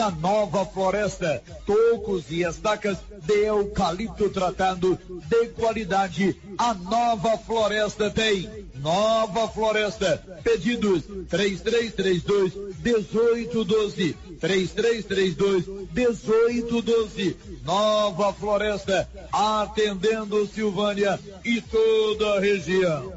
da Nova Floresta. Tocos e estacas de eucalipto tratado de qualidade. A Nova Floresta tem. Nova Floresta. Pedidos 3332 1812. 3332 1812. Nova Floresta. Atendendo Silvânia e toda a região.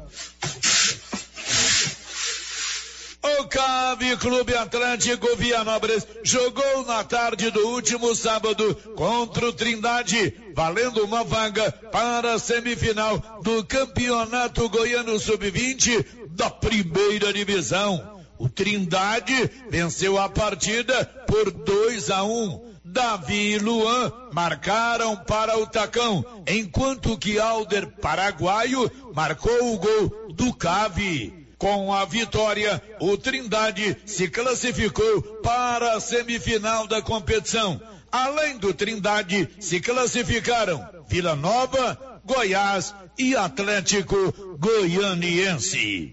Cave Clube Atlântico Vianópolis jogou na tarde do último sábado contra o Trindade, valendo uma vaga para a semifinal do Campeonato Goiano Sub-20 da primeira divisão. O Trindade venceu a partida por 2 a 1. Um. Davi e Luan marcaram para o Tacão, enquanto que Alder Paraguaio marcou o gol do Cave. Com a vitória, o Trindade se classificou para a semifinal da competição. Além do Trindade, se classificaram Vila Nova, Goiás e Atlético Goianiense.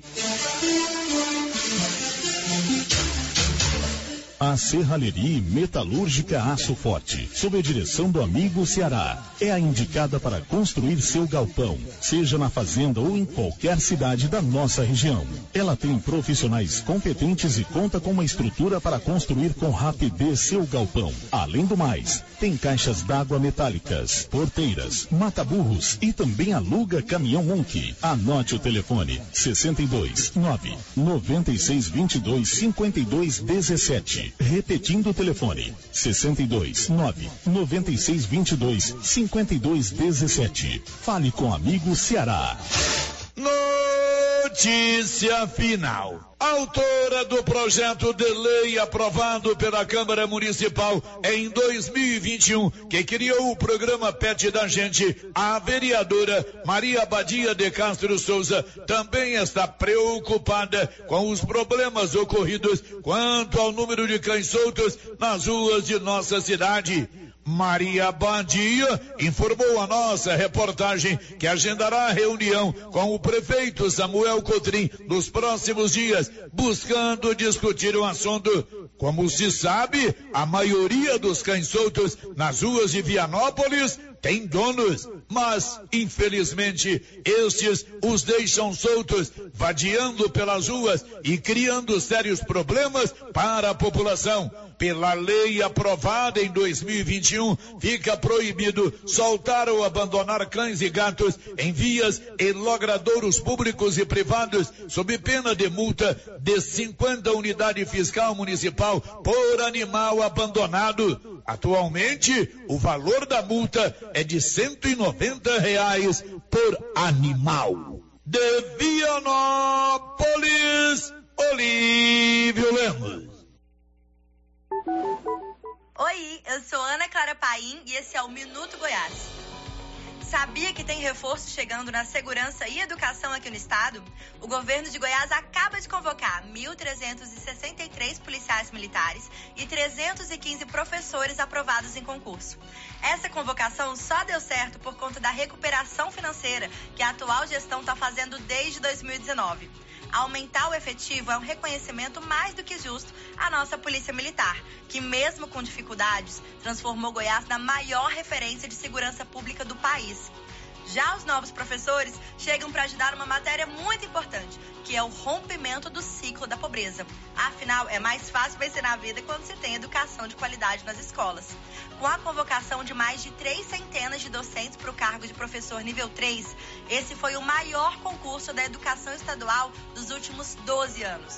A Serralheria Metalúrgica Aço Forte, sob a direção do amigo Ceará, é a indicada para construir seu galpão, seja na fazenda ou em qualquer cidade da nossa região. Ela tem profissionais competentes e conta com uma estrutura para construir com rapidez seu galpão. Além do mais, tem caixas d'água metálicas, porteiras, mata-burros e também aluga caminhão Onk. Anote o telefone 62 9 96 22 52 17. Repetindo o telefone: 62 9 96 22 52 17. Fale com amigo Ceará. Notícia final. Autora do projeto de lei aprovado pela Câmara Municipal em 2021, que criou o programa PET da Gente, a vereadora Maria Badia de Castro Souza também está preocupada com os problemas ocorridos quanto ao número de cães soltos nas ruas de nossa cidade. Maria Badia informou a nossa reportagem que agendará reunião com o prefeito Samuel Cotrim nos próximos dias, buscando discutir o assunto. Como se sabe, a maioria dos cães soltos nas ruas de Vianópolis tem donos, mas infelizmente estes os deixam soltos, vadiando pelas ruas e criando sérios problemas para a população. Pela lei aprovada em 2021, fica proibido soltar ou abandonar cães e gatos em vias e logradouros públicos e privados, sob pena de multa de 50 unidade fiscal municipal por animal abandonado. Atualmente, o valor da multa é de 190 reais por animal. De Vianópolis, Olívio Lemos. Oi, eu sou Ana Clara Paim e esse é o Minuto Goiás. Sabia que tem reforço chegando na segurança e educação aqui no estado? O governo de Goiás acaba de convocar 1.363 policiais militares e 315 professores aprovados em concurso. Essa convocação só deu certo por conta da recuperação financeira que a atual gestão está fazendo desde 2019. Aumentar o efetivo é um reconhecimento mais do que justo à nossa Polícia Militar, que, mesmo com dificuldades, transformou Goiás na maior referência de segurança pública do país. Já os novos professores chegam para ajudar uma matéria muito importante, que é o rompimento do ciclo da pobreza. Afinal, é mais fácil vencer na vida quando se tem educação de qualidade nas escolas. Com a convocação de mais de três centenas de docentes para o cargo de professor nível 3, esse foi o maior concurso da educação estadual dos últimos 12 anos.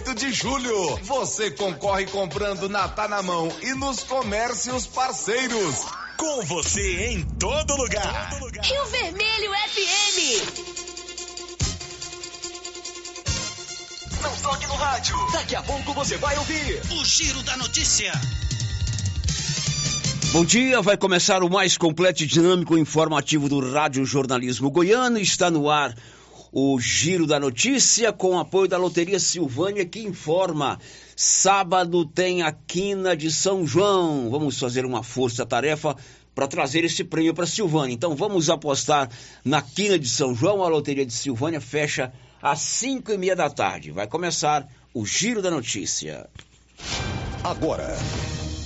8 de julho. Você concorre comprando na Tá na Mão e nos comércios parceiros. Com você em todo lugar. Rio Vermelho FM. Não toque no rádio. Daqui a pouco você vai ouvir o Giro da Notícia. Bom dia, vai começar o mais completo e dinâmico informativo do Rádio Jornalismo Goiano. Está no ar o Giro da Notícia com apoio da Loteria Silvânia que informa. Sábado tem a quina de São João. Vamos fazer uma força-tarefa para trazer esse prêmio para Silvânia. Então vamos apostar na quina de São João. A Loteria de Silvânia fecha às cinco e meia da tarde. Vai começar o Giro da Notícia. Agora.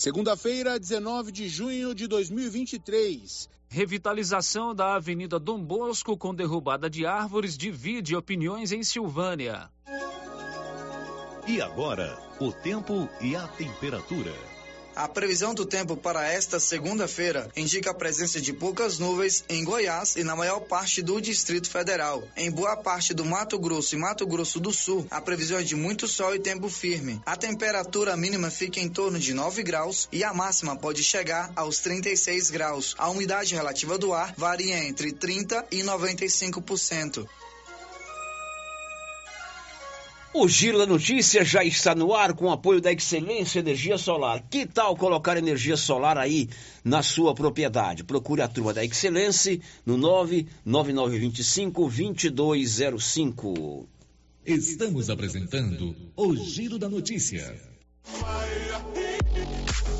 Segunda-feira, 19 de junho de 2023. Revitalização da Avenida Dom Bosco com derrubada de árvores divide opiniões em Silvânia. E agora, o tempo e a temperatura. A previsão do tempo para esta segunda-feira indica a presença de poucas nuvens em Goiás e na maior parte do Distrito Federal. Em boa parte do Mato Grosso e Mato Grosso do Sul, a previsão é de muito sol e tempo firme. A temperatura mínima fica em torno de 9 graus e a máxima pode chegar aos 36 graus. A umidade relativa do ar varia entre 30 e 95%. O Giro da Notícia já está no ar com o apoio da Excelência Energia Solar. Que tal colocar energia solar aí na sua propriedade? Procure a turma da Excelência no 99925-2205. Estamos apresentando o Giro da Notícia.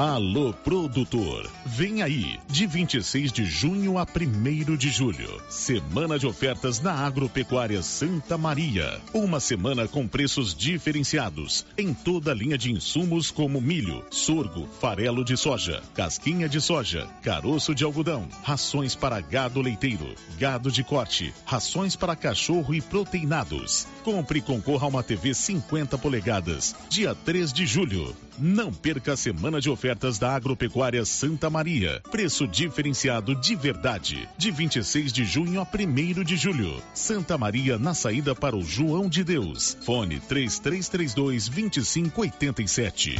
Alô Produtor, vem aí, de 26 de junho a 1 de julho. Semana de ofertas na Agropecuária Santa Maria. Uma semana com preços diferenciados em toda a linha de insumos como milho, sorgo, farelo de soja, casquinha de soja, caroço de algodão, rações para gado leiteiro, gado de corte, rações para cachorro e proteinados. Compre e concorra a uma TV 50 polegadas, dia 3 de julho. Não perca a semana de ofertas da Agropecuária Santa Maria. Preço diferenciado de verdade. De 26 de junho a 1 de julho. Santa Maria na saída para o João de Deus. Fone 3332 2587.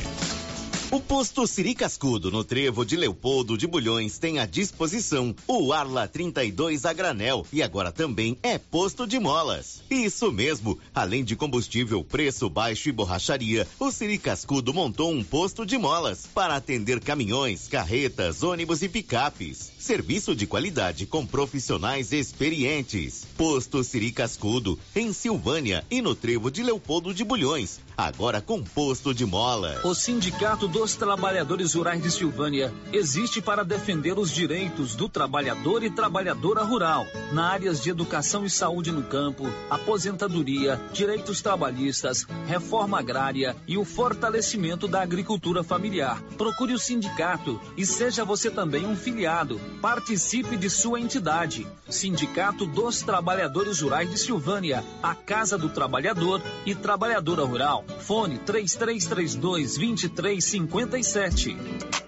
O posto Siri Cascudo, no trevo de Leopoldo de Bulhões, tem à disposição o Arla 32 a granel e agora também é posto de molas. Isso mesmo, além de combustível, preço baixo e borracharia, o Siri Cascudo montou um posto de molas para atender caminhões, carretas, ônibus e picapes. Serviço de qualidade com profissionais experientes. Posto Siri Cascudo, em Silvânia e no trevo de Leopoldo de Bulhões, agora com posto de molas. O Sindicato dos Trabalhadores Rurais de Silvânia existe para defender os direitos do trabalhador e trabalhadora rural na áreas de educação e saúde no campo, aposentadoria, direitos trabalhistas, reforma agrária e o fortalecimento da agricultura familiar. Procure o sindicato e seja você também um filiado. Participe de sua entidade. Sindicato dos Trabalhadores Rurais de Silvânia, a Casa do Trabalhador e Trabalhadora Rural. Fone 3332 2357.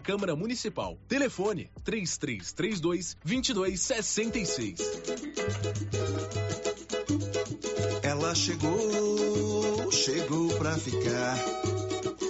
Câmara Municipal. Telefone 3332 2266. Ela chegou, chegou pra ficar.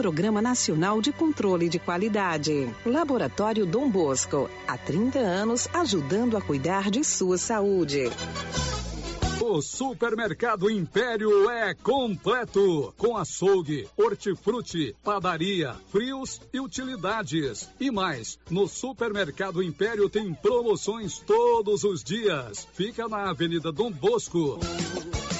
Programa Nacional de Controle de Qualidade. Laboratório Dom Bosco, há 30 anos ajudando a cuidar de sua saúde. O Supermercado Império é completo, com açougue, hortifruti, padaria, frios e utilidades. E mais, no Supermercado Império tem promoções todos os dias. Fica na Avenida Dom Bosco.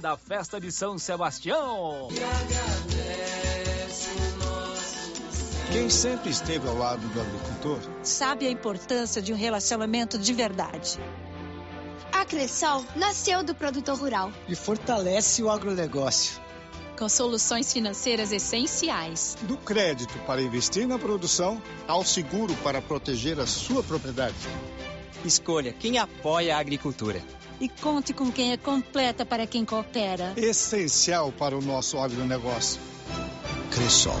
da festa de São Sebastião! Quem sempre esteve ao lado do agricultor sabe a importância de um relacionamento de verdade. A Cressol nasceu do produtor rural e fortalece o agronegócio. Com soluções financeiras essenciais. Do crédito para investir na produção ao seguro para proteger a sua propriedade. Escolha quem apoia a agricultura. E conte com quem é completa para quem coopera. Essencial para o nosso agronegócio. Cressol.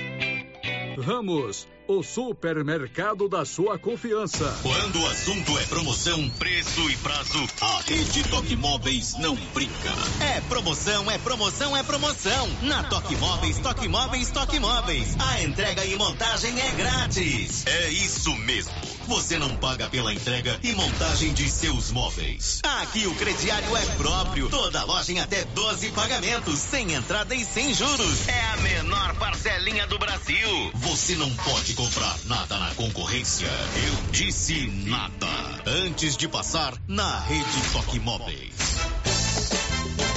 Ramos, o supermercado da sua confiança. Quando o assunto é promoção, preço e prazo, a rede Toque Móveis não brinca. É promoção, é promoção, é promoção. Na Toque Móveis, Toque Móveis, Toque Móveis. A entrega e montagem é grátis. É isso mesmo. Você não paga pela entrega e montagem de seus móveis. Aqui o crediário é próprio. Toda loja em até 12 pagamentos, sem entrada e sem juros. É a menor parcelinha do Brasil. Você não pode comprar nada na concorrência. Eu disse nada. Antes de passar na rede Toque Móveis.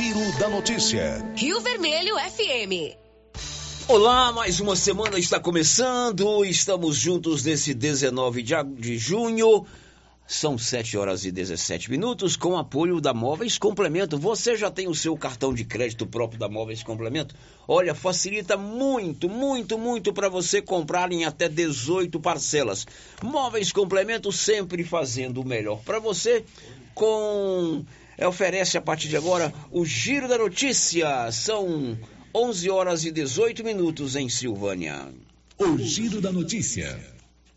Giro da Notícia. Rio Vermelho FM. Olá, mais uma semana está começando. Estamos juntos nesse 19 de, de junho. São 7 horas e 17 minutos com apoio da Móveis Complemento. Você já tem o seu cartão de crédito próprio da Móveis Complemento? Olha, facilita muito, muito, muito para você comprar em até 18 parcelas. Móveis Complemento sempre fazendo o melhor para você com oferece a partir de agora o Giro da Notícia. São 11 horas e 18 minutos em Silvânia. O Giro da Notícia.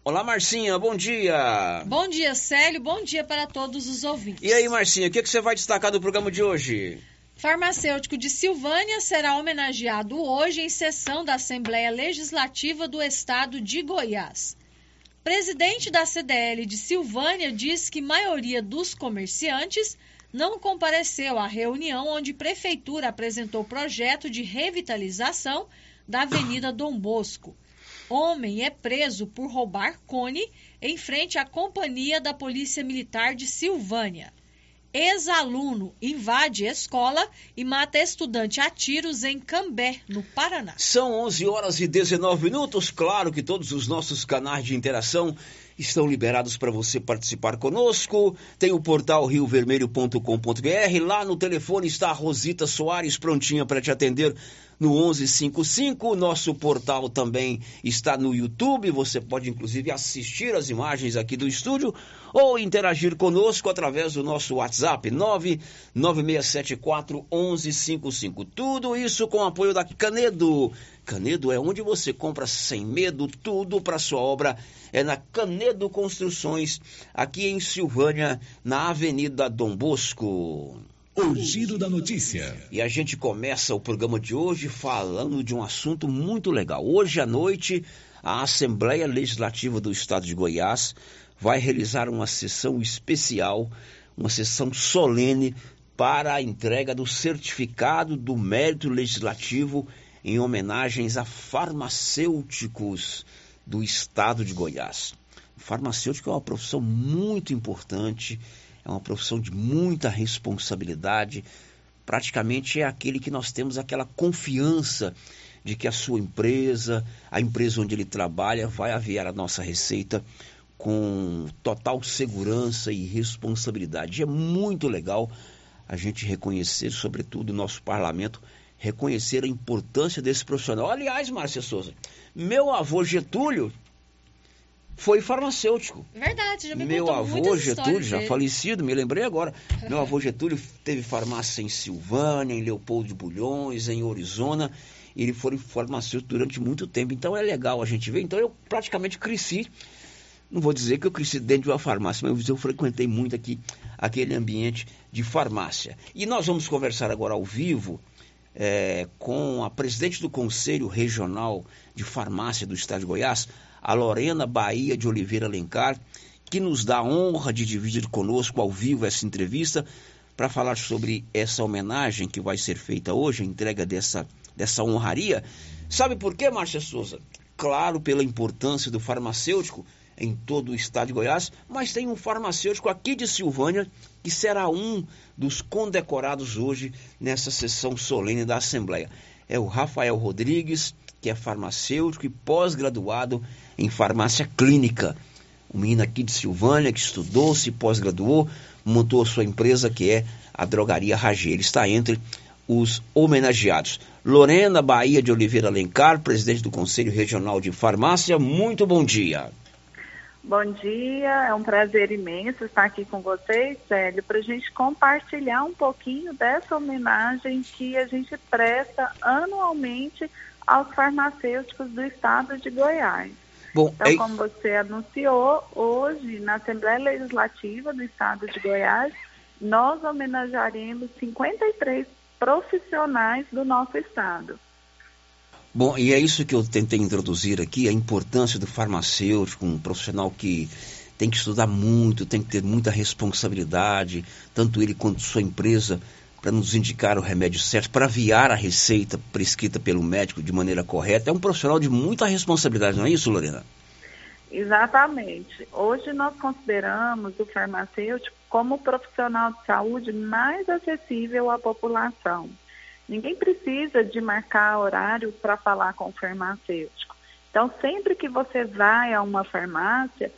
Olá, Marcinha, bom dia. Bom dia, Célio, bom dia para todos os ouvintes. E aí, Marcinha, o que, que você vai destacar do programa de hoje? Farmacêutico de Silvânia será homenageado hoje em sessão da Assembleia Legislativa do Estado de Goiás. Presidente da CDL de Silvânia diz que maioria dos comerciantes não compareceu à reunião onde Prefeitura apresentou projeto de revitalização da Avenida Dom Bosco. Homem é preso por roubar cone em frente à companhia da Polícia Militar de Silvânia. Ex-aluno invade escola e mata estudante a tiros em Cambé, no Paraná. São 11 horas e 19 minutos. Claro que todos os nossos canais de interação estão liberados para você participar conosco. Tem o portal riovermelho.com.br. Lá no telefone está a Rosita Soares prontinha para te atender no 1155. Nosso portal também está no YouTube. Você pode inclusive assistir as imagens aqui do estúdio ou interagir conosco através do nosso WhatsApp 99674 1155. Tudo isso com apoio da Canedo. Canedo é onde você compra sem medo tudo para sua obra. É na Canedo Construções, aqui em Silvânia, na Avenida Dom Bosco. O Giro da Notícia. E a gente começa o programa de hoje falando de um assunto muito legal. Hoje à noite, a Assembleia Legislativa do Estado de Goiás vai realizar uma sessão especial, uma sessão solene para a entrega do certificado do mérito legislativo em homenagens a farmacêuticos do Estado de Goiás. O farmacêutico é uma profissão muito importante é uma profissão de muita responsabilidade. Praticamente é aquele que nós temos aquela confiança de que a sua empresa, a empresa onde ele trabalha, vai aviar a nossa receita com total segurança e responsabilidade. É muito legal a gente reconhecer, sobretudo, o nosso parlamento reconhecer a importância desse profissional. Aliás, Márcia Souza, meu avô Getúlio foi farmacêutico. Verdade, já me Meu avô Getúlio, já dele. falecido, me lembrei agora. Meu avô Getúlio teve farmácia em Silvânia, em Leopoldo de Bulhões, em Orizona. Ele foi farmacêutico durante muito tempo. Então é legal a gente ver. Então eu praticamente cresci. Não vou dizer que eu cresci dentro de uma farmácia, mas eu frequentei muito aqui aquele ambiente de farmácia. E nós vamos conversar agora ao vivo é, com a presidente do Conselho Regional de Farmácia do Estado de Goiás, a Lorena Bahia de Oliveira Alencar, que nos dá a honra de dividir conosco ao vivo essa entrevista para falar sobre essa homenagem que vai ser feita hoje, a entrega dessa, dessa honraria. Sabe por quê, Márcia Souza? Claro, pela importância do farmacêutico em todo o estado de Goiás, mas tem um farmacêutico aqui de Silvânia que será um dos condecorados hoje nessa sessão solene da Assembleia. É o Rafael Rodrigues, que é farmacêutico e pós-graduado em farmácia clínica. Um menino aqui de Silvânia que estudou, se pós-graduou, montou a sua empresa que é a Drogaria Ragê. Ele está entre os homenageados. Lorena Bahia de Oliveira Alencar, presidente do Conselho Regional de Farmácia, muito bom dia. Bom dia, é um prazer imenso estar aqui com vocês, Célio, para a gente compartilhar um pouquinho dessa homenagem que a gente presta anualmente aos farmacêuticos do estado de Goiás. Bom, Então, é- como você anunciou, hoje, na Assembleia Legislativa do estado de Goiás, nós homenagearemos 53 profissionais do nosso estado. Bom, e é isso que eu tentei introduzir aqui, a importância do farmacêutico, um profissional que tem que estudar muito, tem que ter muita responsabilidade, tanto ele quanto sua empresa, para nos indicar o remédio certo, para aviar a receita prescrita pelo médico de maneira correta. É um profissional de muita responsabilidade, não é isso, Lorena? Exatamente. Hoje nós consideramos o farmacêutico como o profissional de saúde mais acessível à população. Ninguém precisa de marcar horário para falar com o farmacêutico. Então, sempre que você vai a uma farmácia,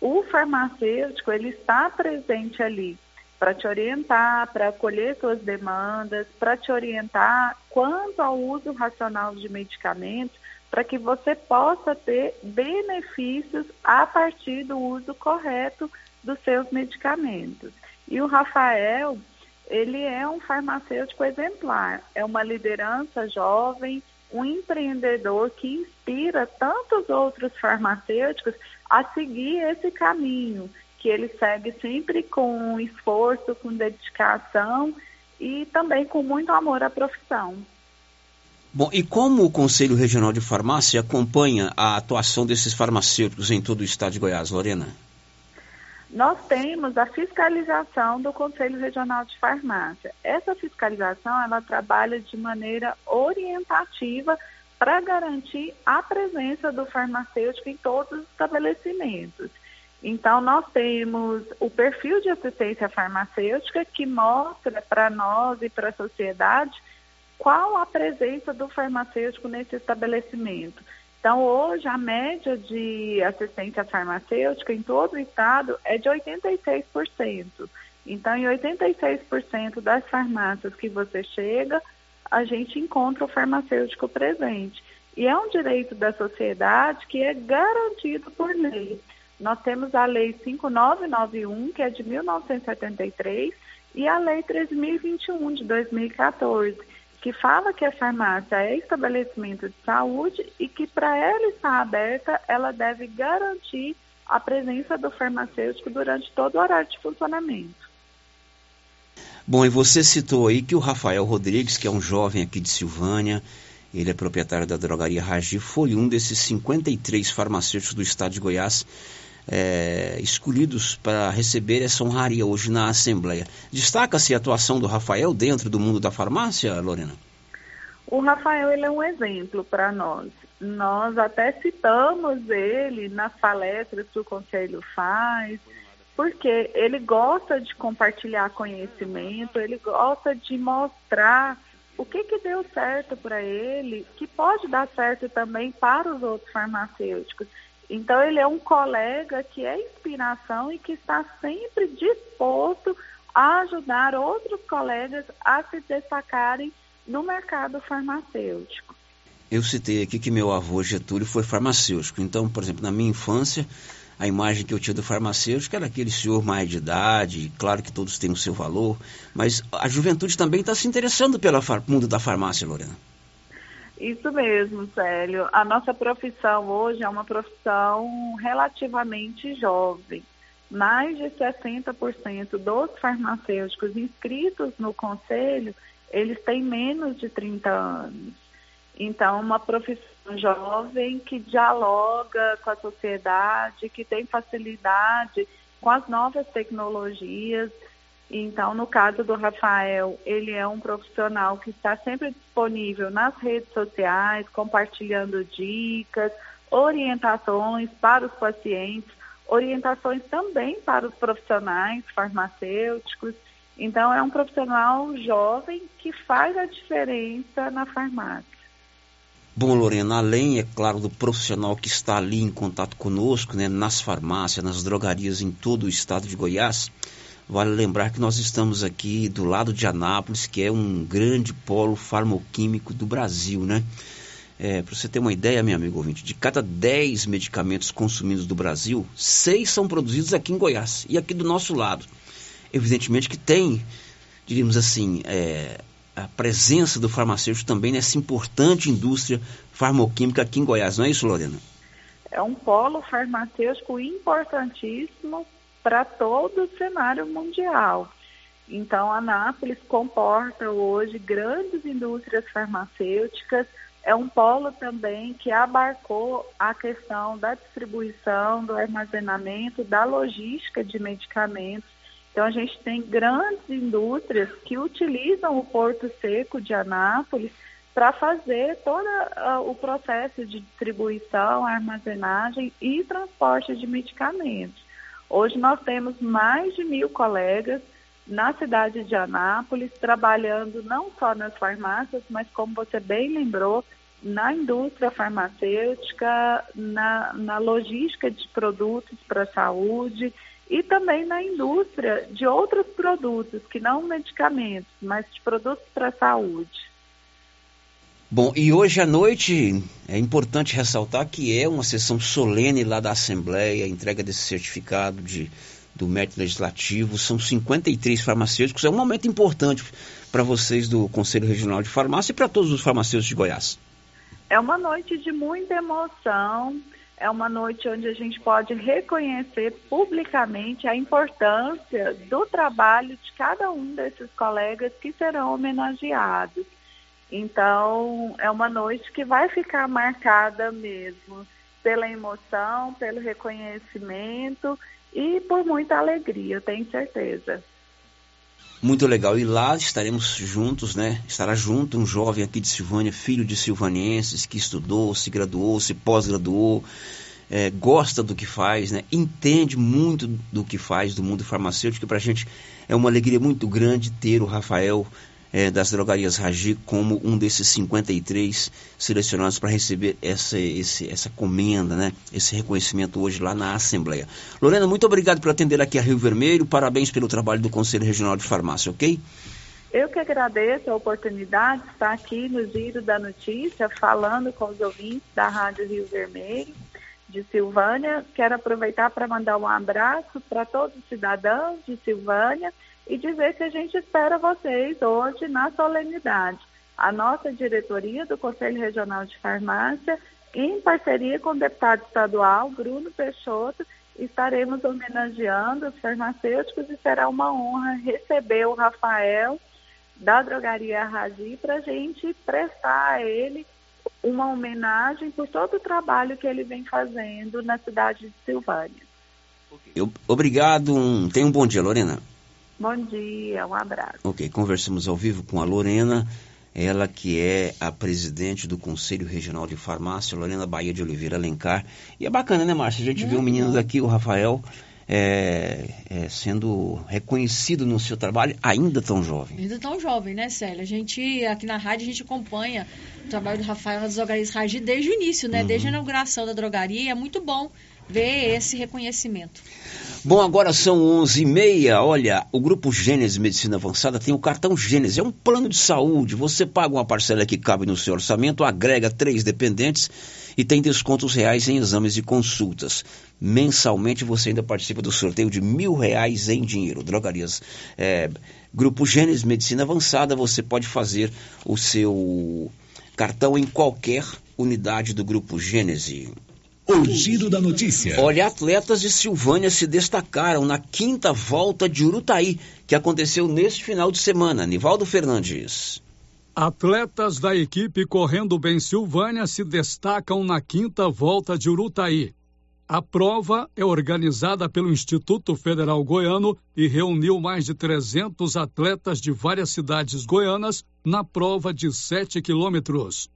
o farmacêutico ele está presente ali para te orientar, para acolher suas demandas, para te orientar quanto ao uso racional de medicamentos, para que você possa ter benefícios a partir do uso correto dos seus medicamentos. E o Rafael, ele é um farmacêutico exemplar, é uma liderança jovem, um empreendedor que inspira tantos outros farmacêuticos a seguir esse caminho, que ele segue sempre com esforço, com dedicação e também com muito amor à profissão. Bom, e como o Conselho Regional de Farmácia acompanha a atuação desses farmacêuticos em todo o estado de Goiás, Lorena? Nós temos a fiscalização do Conselho Regional de Farmácia. Essa fiscalização, ela trabalha de maneira orientativa para garantir a presença do farmacêutico em todos os estabelecimentos. Então, nós temos o perfil de assistência farmacêutica que mostra para nós e para a sociedade qual a presença do farmacêutico nesse estabelecimento. Então, hoje, a média de assistência farmacêutica em todo o estado é de 86%. Então, em 86% das farmácias que você chega, a gente encontra o farmacêutico presente. E é um direito da sociedade que é garantido por lei. Nós temos a Lei 5991, que é de 1973, e a Lei 3021, de 2014 que fala que a farmácia é estabelecimento de saúde e que para ela estar aberta, ela deve garantir a presença do farmacêutico durante todo o horário de funcionamento. Bom, e você citou aí que o Rafael Rodrigues, que é um jovem aqui de Silvânia, ele é proprietário da drogaria Ragi, foi um desses 53 farmacêuticos do estado de Goiás é, escolhidos para receber essa honraria hoje na Assembleia. Destaca-se a atuação do Rafael dentro do mundo da farmácia, Lorena? O Rafael ele é um exemplo para nós. Nós até citamos ele nas palestras que o Conselho faz, porque ele gosta de compartilhar conhecimento, ele gosta de mostrar o que, que deu certo para ele, que pode dar certo também para os outros farmacêuticos. Então, ele é um colega que é inspiração e que está sempre disposto a ajudar outros colegas a se destacarem no mercado farmacêutico. Eu citei aqui que meu avô Getúlio foi farmacêutico. Então, por exemplo, na minha infância, a imagem que eu tinha do farmacêutico era aquele senhor mais de idade, claro que todos têm o seu valor, mas a juventude também está se interessando pelo mundo da farmácia, Lorena. Isso mesmo, Célio. A nossa profissão hoje é uma profissão relativamente jovem. Mais de 60% dos farmacêuticos inscritos no conselho, eles têm menos de 30 anos. Então, uma profissão jovem que dialoga com a sociedade, que tem facilidade com as novas tecnologias. Então, no caso do Rafael, ele é um profissional que está sempre disponível nas redes sociais, compartilhando dicas, orientações para os pacientes, orientações também para os profissionais farmacêuticos. Então, é um profissional jovem que faz a diferença na farmácia. Bom, Lorena, além, é claro, do profissional que está ali em contato conosco, né, nas farmácias, nas drogarias em todo o estado de Goiás, vale lembrar que nós estamos aqui do lado de Anápolis, que é um grande polo farmoquímico do Brasil, né? É, Para você ter uma ideia, meu amigo ouvinte, de cada 10 medicamentos consumidos do Brasil, seis são produzidos aqui em Goiás e aqui do nosso lado. Evidentemente que tem, diríamos assim, é, a presença do farmacêutico também nessa importante indústria farmoquímica aqui em Goiás, não é isso, Lorena? É um polo farmacêutico importantíssimo para todo o cenário mundial. Então, Anápolis comporta hoje grandes indústrias farmacêuticas, é um polo também que abarcou a questão da distribuição, do armazenamento, da logística de medicamentos então, a gente tem grandes indústrias que utilizam o Porto Seco de Anápolis para fazer todo uh, o processo de distribuição, armazenagem e transporte de medicamentos. Hoje nós temos mais de mil colegas na cidade de Anápolis, trabalhando não só nas farmácias, mas como você bem lembrou, na indústria farmacêutica, na, na logística de produtos para a saúde e também na indústria de outros produtos, que não medicamentos, mas de produtos para a saúde. Bom, e hoje à noite é importante ressaltar que é uma sessão solene lá da Assembleia, entrega desse certificado de, do mérito legislativo. São 53 farmacêuticos. É um momento importante para vocês do Conselho Regional de Farmácia e para todos os farmacêuticos de Goiás. É uma noite de muita emoção é uma noite onde a gente pode reconhecer publicamente a importância do trabalho de cada um desses colegas que serão homenageados. Então, é uma noite que vai ficar marcada mesmo pela emoção, pelo reconhecimento e por muita alegria, tenho certeza. Muito legal. E lá estaremos juntos, né? Estará junto um jovem aqui de Silvânia, filho de silvanienses, que estudou, se graduou, se pós-graduou, é, gosta do que faz, né? Entende muito do que faz do mundo farmacêutico. Para a gente é uma alegria muito grande ter o Rafael é, das drogarias Ragi como um desses 53 selecionados para receber essa, esse, essa comenda, né? esse reconhecimento hoje lá na Assembleia. Lorena, muito obrigado por atender aqui a Rio Vermelho, parabéns pelo trabalho do Conselho Regional de Farmácia, ok? Eu que agradeço a oportunidade de estar aqui no Giro da Notícia, falando com os ouvintes da Rádio Rio Vermelho, de Silvânia. Quero aproveitar para mandar um abraço para todos os cidadãos de Silvânia e dizer que a gente espera vocês hoje na solenidade. A nossa diretoria do Conselho Regional de Farmácia, em parceria com o deputado estadual Bruno Peixoto, estaremos homenageando os farmacêuticos e será uma honra receber o Rafael da Drogaria Razi para a gente prestar a ele uma homenagem por todo o trabalho que ele vem fazendo na cidade de Silvânia. Eu, obrigado, um, tenha um bom dia, Lorena. Bom dia, um abraço. Ok, conversamos ao vivo com a Lorena, ela que é a presidente do Conselho Regional de Farmácia, Lorena Bahia de Oliveira Alencar. E é bacana, né, Márcia? A gente é, vê um menino daqui, o Rafael, é, é, sendo reconhecido no seu trabalho, ainda tão jovem. Ainda tão jovem, né, Célia? A gente, aqui na rádio, a gente acompanha o trabalho do Rafael nas drogarias Ragi desde o início, né? Uhum. Desde a inauguração da drogaria. E é muito bom ver esse reconhecimento. Bom, agora são 11h30. Olha, o Grupo Gênesis Medicina Avançada tem o cartão Gênesis. É um plano de saúde. Você paga uma parcela que cabe no seu orçamento, agrega três dependentes e tem descontos reais em exames e consultas. Mensalmente você ainda participa do sorteio de mil reais em dinheiro. Drogarias. É, Grupo Gênesis Medicina Avançada, você pode fazer o seu cartão em qualquer unidade do Grupo Gênesis. O giro da notícia. Olha, atletas de Silvânia se destacaram na quinta volta de Urutaí, que aconteceu neste final de semana. Nivaldo Fernandes. Atletas da equipe Correndo Bem Silvânia se destacam na quinta volta de Urutaí. A prova é organizada pelo Instituto Federal Goiano e reuniu mais de 300 atletas de várias cidades goianas na prova de 7 quilômetros.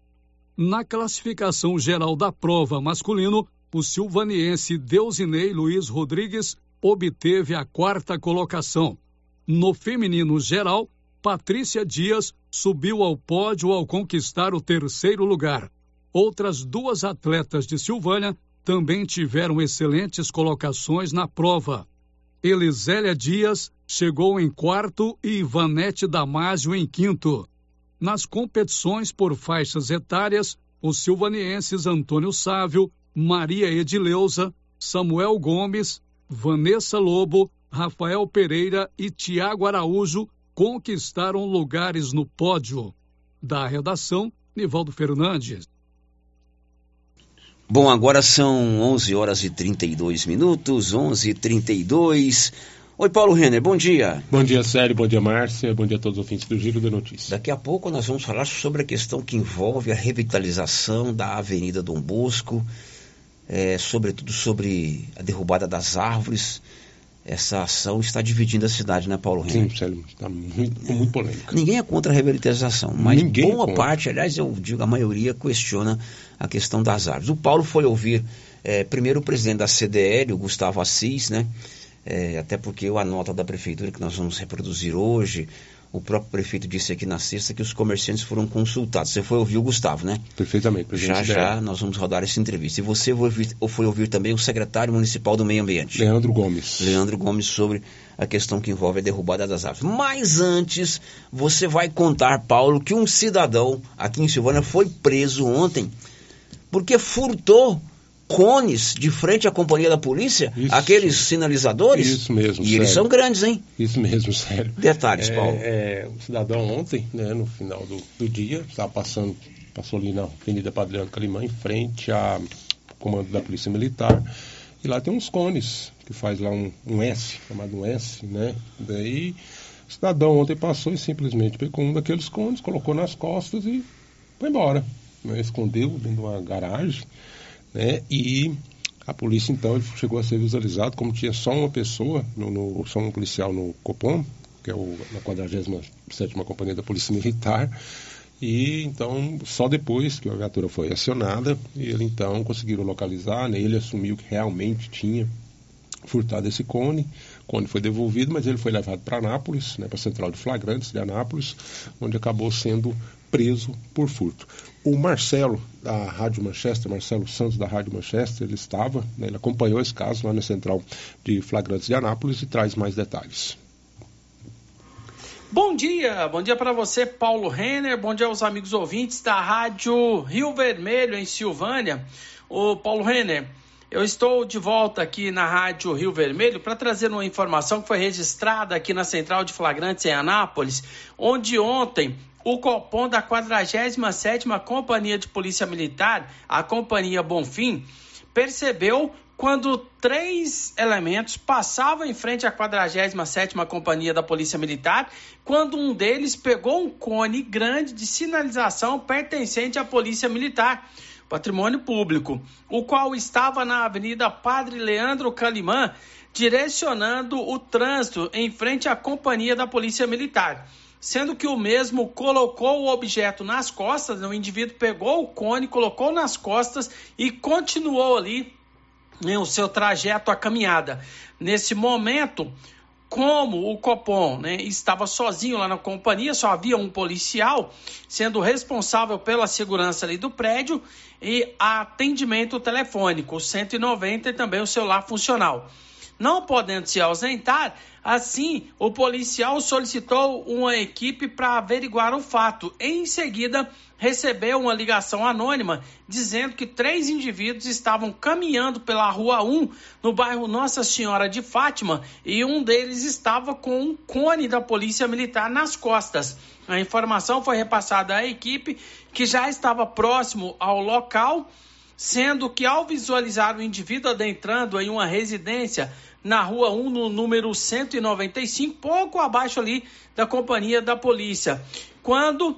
Na classificação geral da prova masculino, o silvaniense Deusinei Luiz Rodrigues obteve a quarta colocação. No feminino geral, Patrícia Dias subiu ao pódio ao conquistar o terceiro lugar. Outras duas atletas de Silvânia também tiveram excelentes colocações na prova. Elisélia Dias chegou em quarto e Ivanete Damásio em quinto. Nas competições por faixas etárias, os silvanienses Antônio Sávio, Maria Edileuza, Samuel Gomes, Vanessa Lobo, Rafael Pereira e Tiago Araújo conquistaram lugares no pódio. Da redação, Nivaldo Fernandes. Bom, agora são 11 horas e 32 minutos, 11 e 32 Oi, Paulo Renner, bom dia. Bom dia, Sérgio, bom dia, Márcia, bom dia a todos os ouvintes do Giro da Notícia. Daqui a pouco nós vamos falar sobre a questão que envolve a revitalização da Avenida Dom Bosco, é, sobretudo sobre a derrubada das árvores. Essa ação está dividindo a cidade, né, Paulo Renner? Sim, Sérgio, está muito, muito polêmica. Ninguém é contra a revitalização, mas Ninguém boa é parte, aliás, eu digo, a maioria questiona a questão das árvores. O Paulo foi ouvir é, primeiro o presidente da CDL, o Gustavo Assis, né? É, até porque a nota da prefeitura que nós vamos reproduzir hoje, o próprio prefeito disse aqui na sexta que os comerciantes foram consultados. Você foi ouvir o Gustavo, né? Perfeitamente. Já, já, nós vamos rodar essa entrevista. E você foi ouvir, foi ouvir também o secretário municipal do Meio Ambiente. Leandro Gomes. Leandro Gomes sobre a questão que envolve a derrubada das árvores. Mas antes, você vai contar, Paulo, que um cidadão aqui em Silvânia foi preso ontem porque furtou cones de frente à companhia da polícia, isso, aqueles sinalizadores. Isso mesmo. E sério. eles são grandes, hein? Isso mesmo, sério. Detalhes, é, Paulo. É, o cidadão ontem, né, no final do, do dia, estava passando, passou ali na Avenida Padre Calimã, em frente ao comando da Polícia Militar. E lá tem uns cones, que faz lá um, um S, chamado um S, né? Daí o cidadão ontem passou e simplesmente pegou um daqueles cones, colocou nas costas e foi embora. Né? Escondeu dentro de uma garagem né? E a polícia então chegou a ser visualizado como tinha só uma pessoa, no, no só um policial no Copom, que é o, na 47 Companhia da Polícia Militar, e então só depois que a viatura foi acionada, ele então conseguiram localizar, né? ele assumiu que realmente tinha furtado esse cone, o cone foi devolvido, mas ele foi levado para Anápolis, né, para a central de flagrantes de Anápolis, onde acabou sendo preso por furto. O Marcelo, da Rádio Manchester, Marcelo Santos, da Rádio Manchester, ele estava, né, ele acompanhou esse caso lá na central de flagrantes de Anápolis e traz mais detalhes. Bom dia, bom dia para você, Paulo Renner, bom dia aos amigos ouvintes da Rádio Rio Vermelho, em Silvânia. O Paulo Renner, eu estou de volta aqui na Rádio Rio Vermelho para trazer uma informação que foi registrada aqui na Central de Flagrantes em Anápolis, onde ontem o Copom da 47ª Companhia de Polícia Militar, a Companhia Bonfim, percebeu quando três elementos passavam em frente à 47ª Companhia da Polícia Militar, quando um deles pegou um cone grande de sinalização pertencente à Polícia Militar, patrimônio público, o qual estava na Avenida Padre Leandro Calimã, direcionando o trânsito em frente à Companhia da Polícia Militar sendo que o mesmo colocou o objeto nas costas, né? o indivíduo pegou o cone, colocou nas costas e continuou ali né, o seu trajeto, a caminhada. Nesse momento, como o Copom né, estava sozinho lá na companhia, só havia um policial sendo responsável pela segurança ali do prédio e atendimento telefônico, o 190 e também o celular funcional. Não podendo se ausentar, assim o policial solicitou uma equipe para averiguar o fato. Em seguida, recebeu uma ligação anônima dizendo que três indivíduos estavam caminhando pela Rua 1, no bairro Nossa Senhora de Fátima, e um deles estava com um cone da Polícia Militar nas costas. A informação foi repassada à equipe, que já estava próximo ao local, sendo que ao visualizar o indivíduo adentrando em uma residência na Rua 1, no número 195, pouco abaixo ali da companhia da polícia. Quando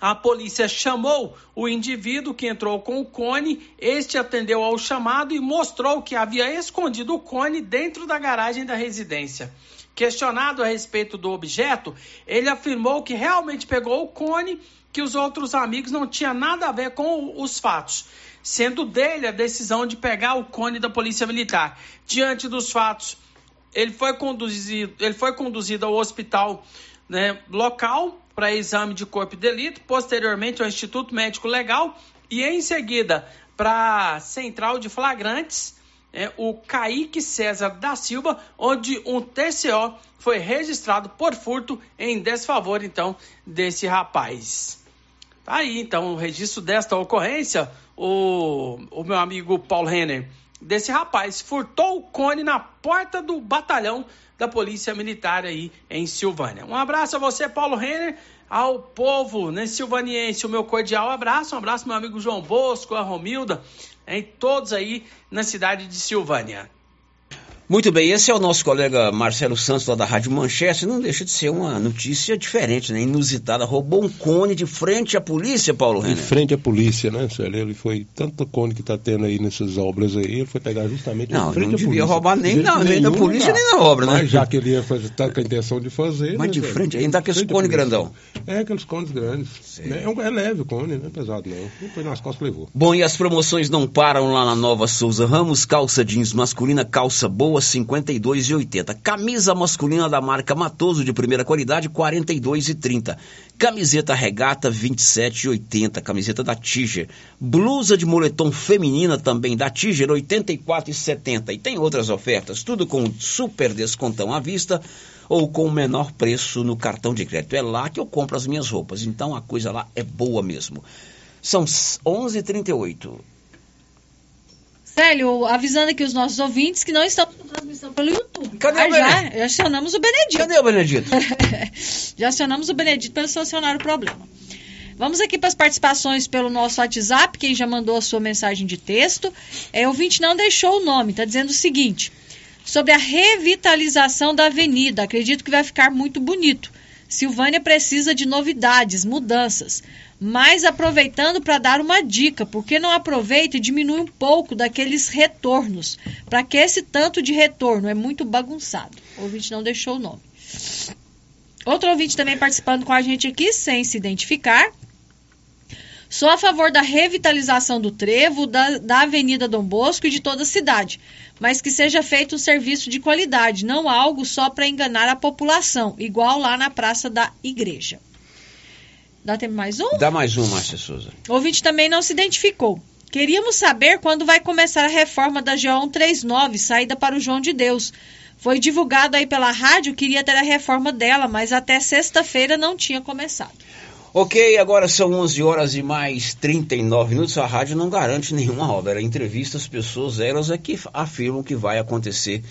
a polícia chamou o indivíduo que entrou com o cone. Este atendeu ao chamado e mostrou que havia escondido o cone dentro da garagem da residência. Questionado a respeito do objeto, ele afirmou que realmente pegou o cone, que os outros amigos não tinham nada a ver com os fatos, sendo dele a decisão de pegar o cone da Polícia Militar. Diante dos fatos, ele foi conduzido, ele foi conduzido ao hospital né, local para exame de corpo de delito, posteriormente ao Instituto Médico Legal e em seguida para a Central de Flagrantes, é, o Kaique César da Silva, onde um TCO foi registrado por furto em desfavor, então, desse rapaz. Tá aí, então, o registro desta ocorrência, o, o meu amigo Paulo Renner, desse rapaz, furtou o cone na porta do batalhão da Polícia Militar aí em Silvânia. Um abraço a você, Paulo Renner, ao povo né, silvaniense, o meu cordial abraço. Um abraço, meu amigo João Bosco, a Romilda, em todos aí na cidade de Silvânia. Muito bem, esse é o nosso colega Marcelo Santos, lá da Rádio Manchester. Não deixa de ser uma notícia diferente, né? Inusitada. Roubou um cone de frente à polícia, Paulo Renner. De frente à polícia, né, Célio? Ele foi tanto cone que está tendo aí nessas obras aí, ele foi pegar justamente não, de frente não à polícia. Não devia roubar nem, não, nem da polícia, nem da obra, né? Mas já que ele ia fazer, tá com a intenção de fazer. Mas né, de frente, ainda aqueles cone grandão. É, aqueles cones grandes. Né? É, um, é leve o cone, não é pesado não. Foi nas costas levou. Bom, e as promoções não param lá na Nova Souza Ramos, calça jeans masculina, calça boa, 52 42,80. Camisa masculina da marca Matoso de primeira qualidade, 42,30. Camiseta regata, 27,80. Camiseta da Tiger. Blusa de moletom feminina também da Tiger, 84,70. E tem outras ofertas, tudo com super descontão à vista ou com o menor preço no cartão de crédito. É lá que eu compro as minhas roupas, então a coisa lá é boa mesmo. São 11h38. Célio, avisando aqui os nossos ouvintes que não estamos com transmissão pelo YouTube. Cadê ah, o já, já acionamos o Benedito. Cadê o Benedito? já acionamos o Benedito para solucionar o problema. Vamos aqui para as participações pelo nosso WhatsApp, quem já mandou a sua mensagem de texto. É, o ouvinte não deixou o nome, está dizendo o seguinte: sobre a revitalização da avenida, acredito que vai ficar muito bonito. Silvânia precisa de novidades, mudanças. Mas aproveitando para dar uma dica, por que não aproveita e diminui um pouco daqueles retornos? Para que esse tanto de retorno é muito bagunçado. O ouvinte não deixou o nome. Outro ouvinte também participando com a gente aqui, sem se identificar. Sou a favor da revitalização do trevo, da, da Avenida Dom Bosco e de toda a cidade, mas que seja feito um serviço de qualidade, não algo só para enganar a população, igual lá na Praça da Igreja. Dá tempo mais um? Dá mais um, Márcia Souza. O ouvinte também não se identificou. Queríamos saber quando vai começar a reforma da GO 139, saída para o João de Deus. Foi divulgado aí pela rádio, queria ter a reforma dela, mas até sexta-feira não tinha começado. Ok, agora são 11 horas e mais 39 minutos. A rádio não garante nenhuma obra. Entrevista as pessoas, elas é que afirmam que vai acontecer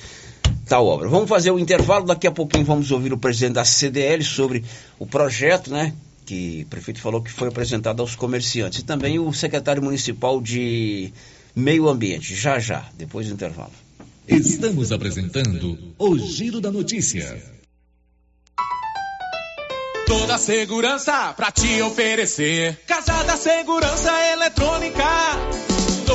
tal obra. Vamos fazer o intervalo, daqui a pouquinho vamos ouvir o presidente da CDL sobre o projeto, né? Que o prefeito falou que foi apresentado aos comerciantes. E também o secretário municipal de Meio Ambiente. Já, já, depois do intervalo. Estamos apresentando o Giro da Notícia. Toda a segurança pra te oferecer. Casa da Segurança Eletrônica.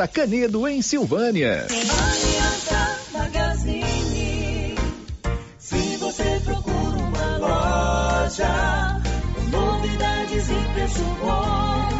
da Canedo, em Silvânia. Se você procura uma loja novidades e preço bom,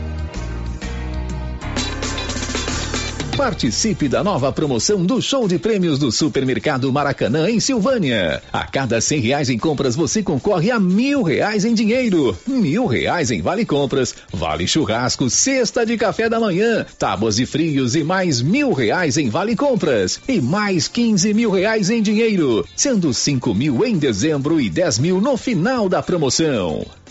Participe da nova promoção do show de prêmios do Supermercado Maracanã em Silvânia. A cada cem reais em compras você concorre a mil reais em dinheiro, mil reais em vale compras, vale churrasco, cesta de café da manhã, tábuas de frios e mais mil reais em vale compras e mais quinze mil reais em dinheiro, sendo cinco mil em dezembro e dez mil no final da promoção.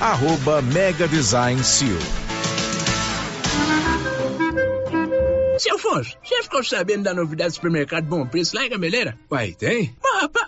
arroba Mega Design Seal. Seu Afonso, já ficou sabendo da novidade do supermercado Bom Preço lá em Gameleira? Uai, tem? Mas, rapaz,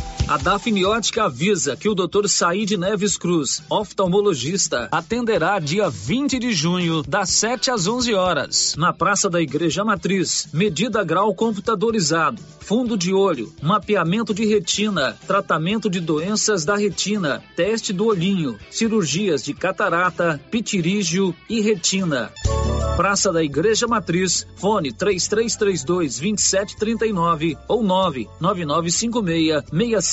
A Dafniótica avisa que o Dr. Said Neves Cruz, oftalmologista, atenderá dia 20 de junho, das 7 às 11 horas, na Praça da Igreja Matriz. Medida grau computadorizado, fundo de olho, mapeamento de retina, tratamento de doenças da retina, teste do olhinho, cirurgias de catarata, pitirígio e retina. Praça da Igreja Matriz, fone 3332 2739 ou 99956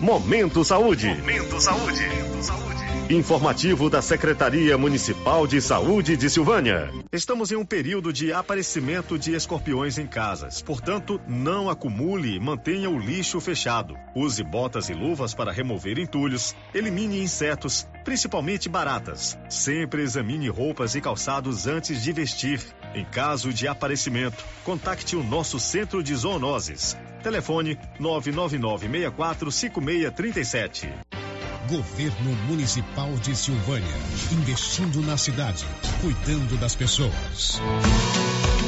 Momento Saúde. Momento Saúde. Informativo da Secretaria Municipal de Saúde de Silvânia. Estamos em um período de aparecimento de escorpiões em casas. Portanto, não acumule e mantenha o lixo fechado. Use botas e luvas para remover entulhos. Elimine insetos, principalmente baratas. Sempre examine roupas e calçados antes de vestir. Em caso de aparecimento, contacte o nosso centro de zoonoses. Telefone 999 5637. Governo Municipal de Silvânia. Investindo na cidade, cuidando das pessoas.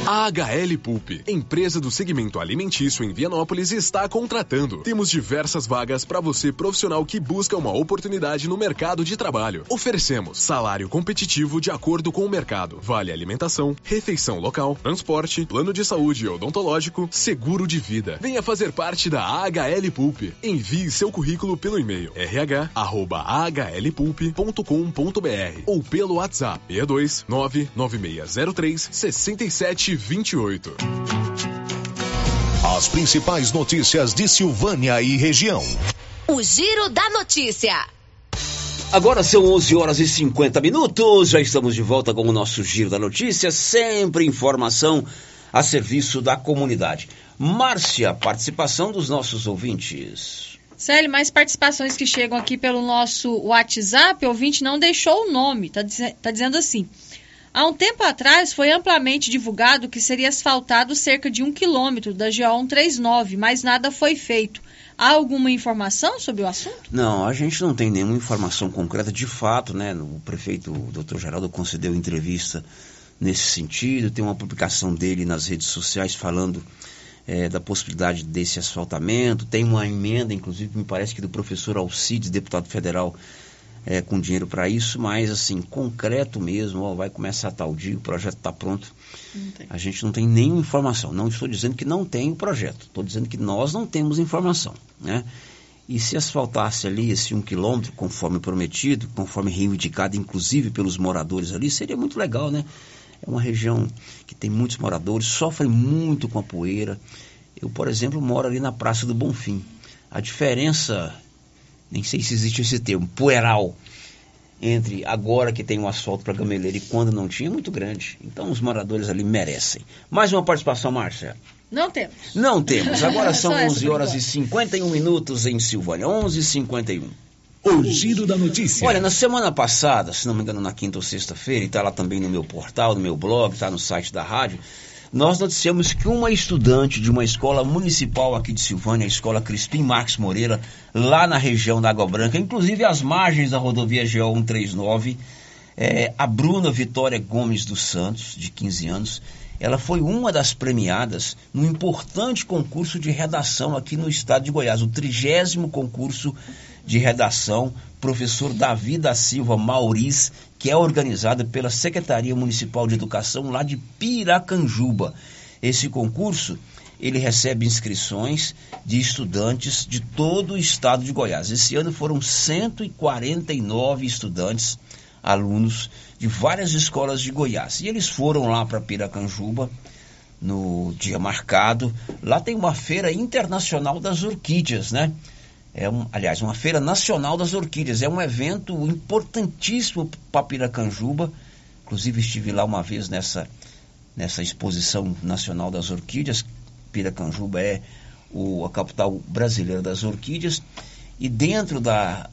A HL Pulp, empresa do segmento alimentício em Vianópolis, está contratando. Temos diversas vagas para você profissional que busca uma oportunidade no mercado de trabalho. Oferecemos salário competitivo de acordo com o mercado, vale alimentação, refeição local, transporte, plano de saúde odontológico, seguro de vida. Venha fazer parte da HL Pulp. Envie seu currículo pelo e-mail rh arroba hlpulp.com.br ou pelo WhatsApp 62 99603 6728. As principais notícias de Silvânia e região. O Giro da Notícia. Agora são 11 horas e 50 minutos. Já estamos de volta com o nosso Giro da Notícia. Sempre informação a serviço da comunidade. Márcia, participação dos nossos ouvintes. Célio, mais participações que chegam aqui pelo nosso WhatsApp. O ouvinte não deixou o nome. Está tá dizendo assim. Há um tempo atrás foi amplamente divulgado que seria asfaltado cerca de um quilômetro da GO 139, mas nada foi feito. Há alguma informação sobre o assunto? Não, a gente não tem nenhuma informação concreta. De fato, né, o prefeito o Dr. Geraldo concedeu entrevista nesse sentido. Tem uma publicação dele nas redes sociais falando é, da possibilidade desse asfaltamento. Tem uma emenda, inclusive, me parece que do professor Alcides, deputado federal, é, com dinheiro para isso, mas assim, concreto mesmo, ó, vai começar tal dia, o projeto está pronto. A gente não tem nenhuma informação. Não estou dizendo que não tem o projeto, estou dizendo que nós não temos informação. Né? E se asfaltasse ali esse um quilômetro, conforme prometido, conforme reivindicado, inclusive pelos moradores ali, seria muito legal, né? É uma região que tem muitos moradores, sofre muito com a poeira. Eu, por exemplo, moro ali na Praça do Bonfim. A diferença nem sei se existe esse termo, poeiral, entre agora que tem um asfalto para gameleira e quando não tinha, é muito grande. Então os moradores ali merecem. Mais uma participação, Márcia? Não temos. Não temos. Agora são Só essa 11 por horas e enquanto. 51 minutos em Silvânia. 11 e 51 O giro da notícia. Olha, na semana passada, se não me engano, na quinta ou sexta-feira, e está lá também no meu portal, no meu blog, está no site da rádio, nós noticiamos que uma estudante de uma escola municipal aqui de Silvânia, a escola Crispim Marques Moreira, lá na região da Água Branca, inclusive às margens da rodovia GO 139, é, a Bruna Vitória Gomes dos Santos, de 15 anos, ela foi uma das premiadas num importante concurso de redação aqui no estado de Goiás, o trigésimo concurso de redação, professor Davi da Silva Mauriz, que é organizado pela Secretaria Municipal de Educação lá de Piracanjuba. Esse concurso, ele recebe inscrições de estudantes de todo o estado de Goiás. Esse ano foram 149 estudantes, alunos de várias escolas de Goiás. E eles foram lá para Piracanjuba no dia marcado. Lá tem uma feira internacional das orquídeas, né? É um, aliás, uma feira nacional das orquídeas. É um evento importantíssimo para Piracanjuba. Inclusive estive lá uma vez nessa, nessa exposição nacional das orquídeas. Piracanjuba é o, a capital brasileira das orquídeas. E dentro da,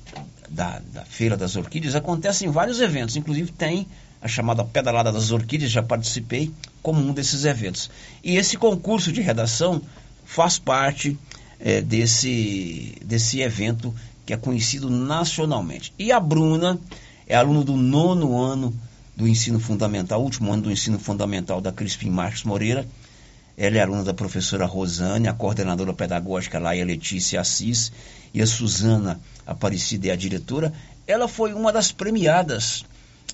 da, da Feira das Orquídeas acontecem vários eventos. Inclusive tem a chamada Pedalada das Orquídeas, já participei como um desses eventos. E esse concurso de redação faz parte é, desse, desse evento que é conhecido nacionalmente. E a Bruna é aluna do nono ano do ensino fundamental, último ano do ensino fundamental da Crispim Marques Moreira. Ela é aluna da professora Rosane, a coordenadora pedagógica lá é Letícia Assis, e a Suzana Aparecida é a diretora. Ela foi uma das premiadas.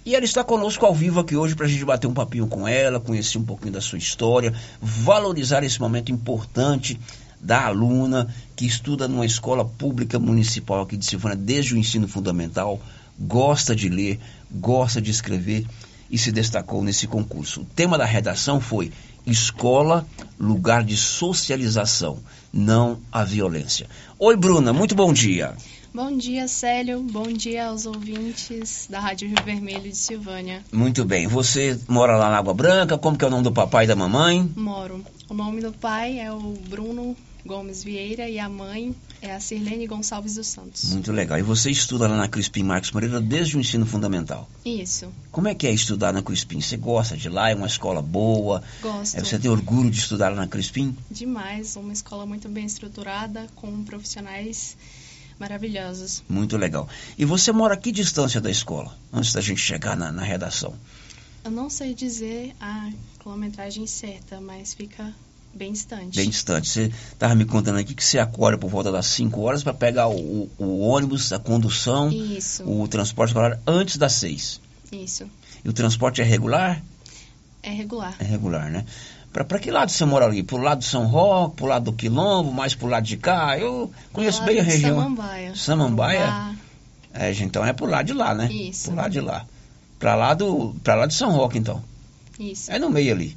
E ela está conosco ao vivo aqui hoje para a gente bater um papinho com ela, conhecer um pouquinho da sua história, valorizar esse momento importante da aluna que estuda numa escola pública municipal aqui de Silvânia desde o ensino fundamental, gosta de ler, gosta de escrever e se destacou nesse concurso. O tema da redação foi Escola, lugar de socialização, não a violência. Oi, Bruna, muito bom dia. Bom dia, Célio. Bom dia aos ouvintes da Rádio Rio Vermelho de Silvânia. Muito bem. Você mora lá na Água Branca? Como que é o nome do papai e da mamãe? Moro. O nome do pai é o Bruno Gomes Vieira e a mãe é a Sirlene Gonçalves dos Santos. Muito legal. E você estuda lá na Crispim Marques Moreira desde o ensino fundamental. Isso. Como é que é estudar na Crispim? Você gosta de lá? É uma escola boa? Gosto. É, você tem orgulho de estudar lá na Crispim? Demais. Uma escola muito bem estruturada, com profissionais maravilhosos. Muito legal. E você mora a que distância da escola? Antes da gente chegar na, na redação. Eu não sei dizer a quilometragem certa, mas fica bem distante. Bem distante. Você estava me contando aqui que você acorda por volta das 5 horas para pegar o, o, ônibus, a condução, Isso. o transporte escolar antes das 6. Isso. E o transporte é regular? É regular. É regular, né? Para que lado você mora ali? Pro lado do São Roque, pro lado do Quilombo, mais pro lado de cá? Eu conheço bem a de região. Samambaia. Samambaia? É, então é pro lado de lá, né? Isso. Pro lado de lá. Pra lá do, pra lá de São Roque, então. Isso. É no meio ali.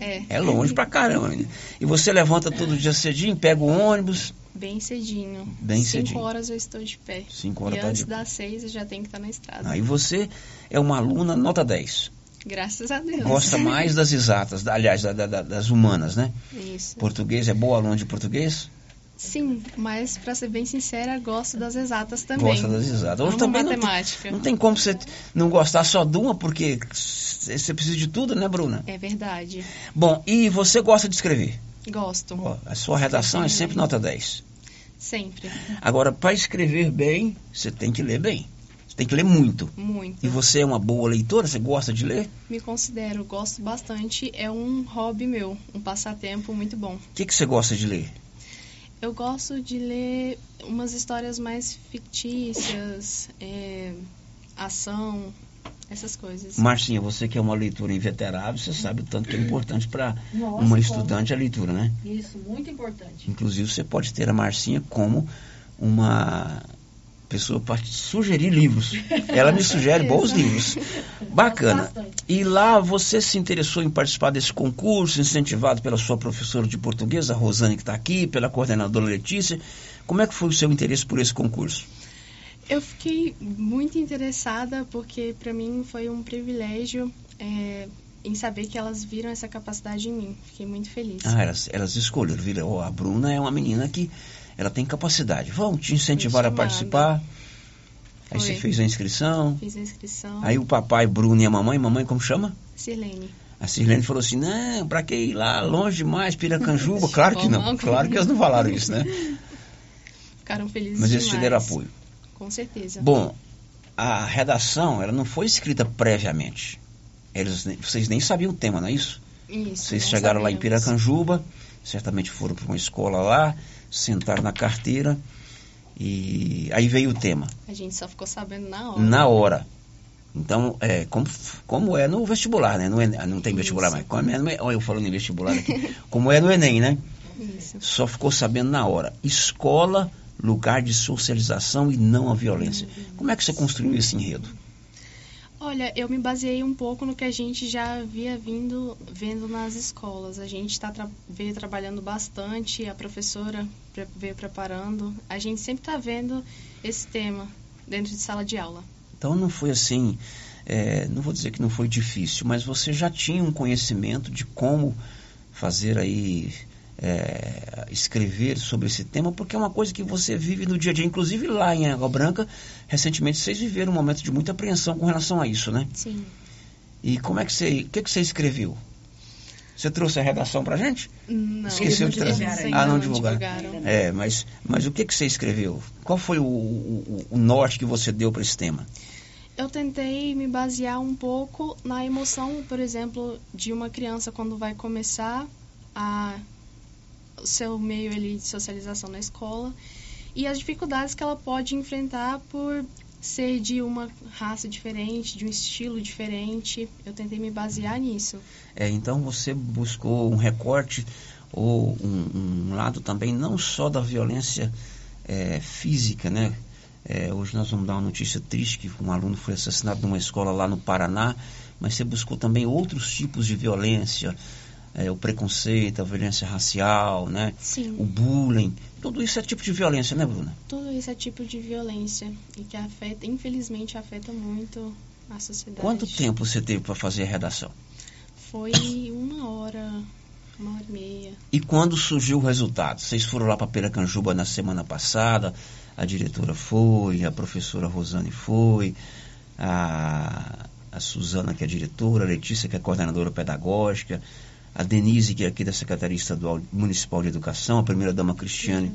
É. É longe pra caramba. E você levanta todo dia cedinho, pega o ônibus. Bem cedinho. Bem Cinco cedinho. horas eu estou de pé. Cinco horas e tá antes de- das seis eu já tenho que estar na estrada. Aí você é uma aluna nota 10. Graças a Deus. Gosta mais das exatas, da- aliás, da- da- das humanas, né? Isso. Português é boa aluna de português? Sim, mas pra ser bem sincera, gosto das exatas também. Gosta das exatas. Hoje também não tem- matemática. Não tem como você não gostar só de uma, porque você precisa de tudo, né, Bruna? É verdade. Bom, e você gosta de escrever? Gosto. Ó, a sua redação é sempre nota 10. Sempre. Agora, para escrever bem, você tem que ler bem. Você tem que ler muito. Muito. E você é uma boa leitora? Você gosta de ler? Me considero, gosto bastante. É um hobby meu, um passatempo muito bom. O que, que você gosta de ler? Eu gosto de ler umas histórias mais fictícias, é, ação, essas coisas. Marcinha, você que é uma leitora inveterável, você sabe o tanto que é importante para uma como. estudante a leitura, né? Isso, muito importante. Inclusive, você pode ter a Marcinha como uma pessoa para sugerir livros. Ela me sugere bons livros. Bacana. E lá você se interessou em participar desse concurso, incentivado pela sua professora de português, a Rosane, que está aqui, pela coordenadora Letícia. Como é que foi o seu interesse por esse concurso? Eu fiquei muito interessada porque para mim foi um privilégio é, em saber que elas viram essa capacidade em mim. Fiquei muito feliz. Ah, elas, elas escolheram. Viram, ó, a Bruna é uma menina que ela tem capacidade. Vamos te incentivar a participar. Aí Foi. você fez a inscrição. Fiz a inscrição. Aí o papai, Bruno e a mamãe, mamãe como chama? Sirlene. A Sirlene falou assim, não, pra que ir lá longe demais, Piracanjuba? Claro que não, claro que eles não falaram isso, né? Ficaram felizes Mas eles te demais. deram apoio. Com certeza. Bom, a redação, ela não foi escrita previamente. Eles, vocês nem sabiam o tema, não é isso? Isso, Vocês chegaram lá em. Piracanjuba, certamente foram para uma escola lá, sentaram na carteira e aí veio o tema, A gente só ficou sabendo na hora. na hora. Então, é, como, como é no vestibular, né? Não, é, não tem vestibular mais. Como é, no- olha eu falando em vestibular aqui. como é no Enem, né? Isso. Só ficou sabendo na hora. Escola, lugar de socialização e não a violência. Como é que você construiu esse enredo? Olha, eu me baseei um pouco no que a gente já havia vindo vendo nas escolas. A gente tá tra veio trabalhando bastante, a professora pre veio preparando. A gente sempre está vendo esse tema dentro de sala de aula. Então não foi assim, é, não vou dizer que não foi difícil, mas você já tinha um conhecimento de como fazer aí, é, escrever sobre esse tema, porque é uma coisa que você vive no dia a dia. Inclusive lá em Água Branca, recentemente vocês viveram um momento de muita apreensão com relação a isso, né? Sim. E como é que você, o que, que você escreveu? Você trouxe a redação pra gente? Não, Esqueceu de trazer. Ah, não não divulgaram. É, mas, mas o que, que você escreveu? Qual foi o, o, o norte que você deu para esse tema? Eu tentei me basear um pouco na emoção, por exemplo, de uma criança quando vai começar a o seu meio ali de socialização na escola e as dificuldades que ela pode enfrentar por ser de uma raça diferente, de um estilo diferente. Eu tentei me basear nisso. É, então você buscou um recorte ou um, um lado também não só da violência é, física, né? É, hoje nós vamos dar uma notícia triste que um aluno foi assassinado numa escola lá no Paraná, mas você buscou também outros tipos de violência, é, o preconceito, a violência racial, né? Sim. O bullying, tudo isso é tipo de violência, né, Bruna? Tudo isso é tipo de violência e que afeta, infelizmente, afeta muito a sociedade. Quanto tempo você teve para fazer a redação? Foi uma hora, uma hora e meia. E quando surgiu o resultado? Vocês foram lá para Piracanjuba na semana passada, a diretora foi, a professora Rosane foi, a, a Suzana, que é a diretora, a Letícia, que é a coordenadora pedagógica, a Denise, que é aqui da Secretaria Estadual Municipal de Educação, a primeira-dama Cristiane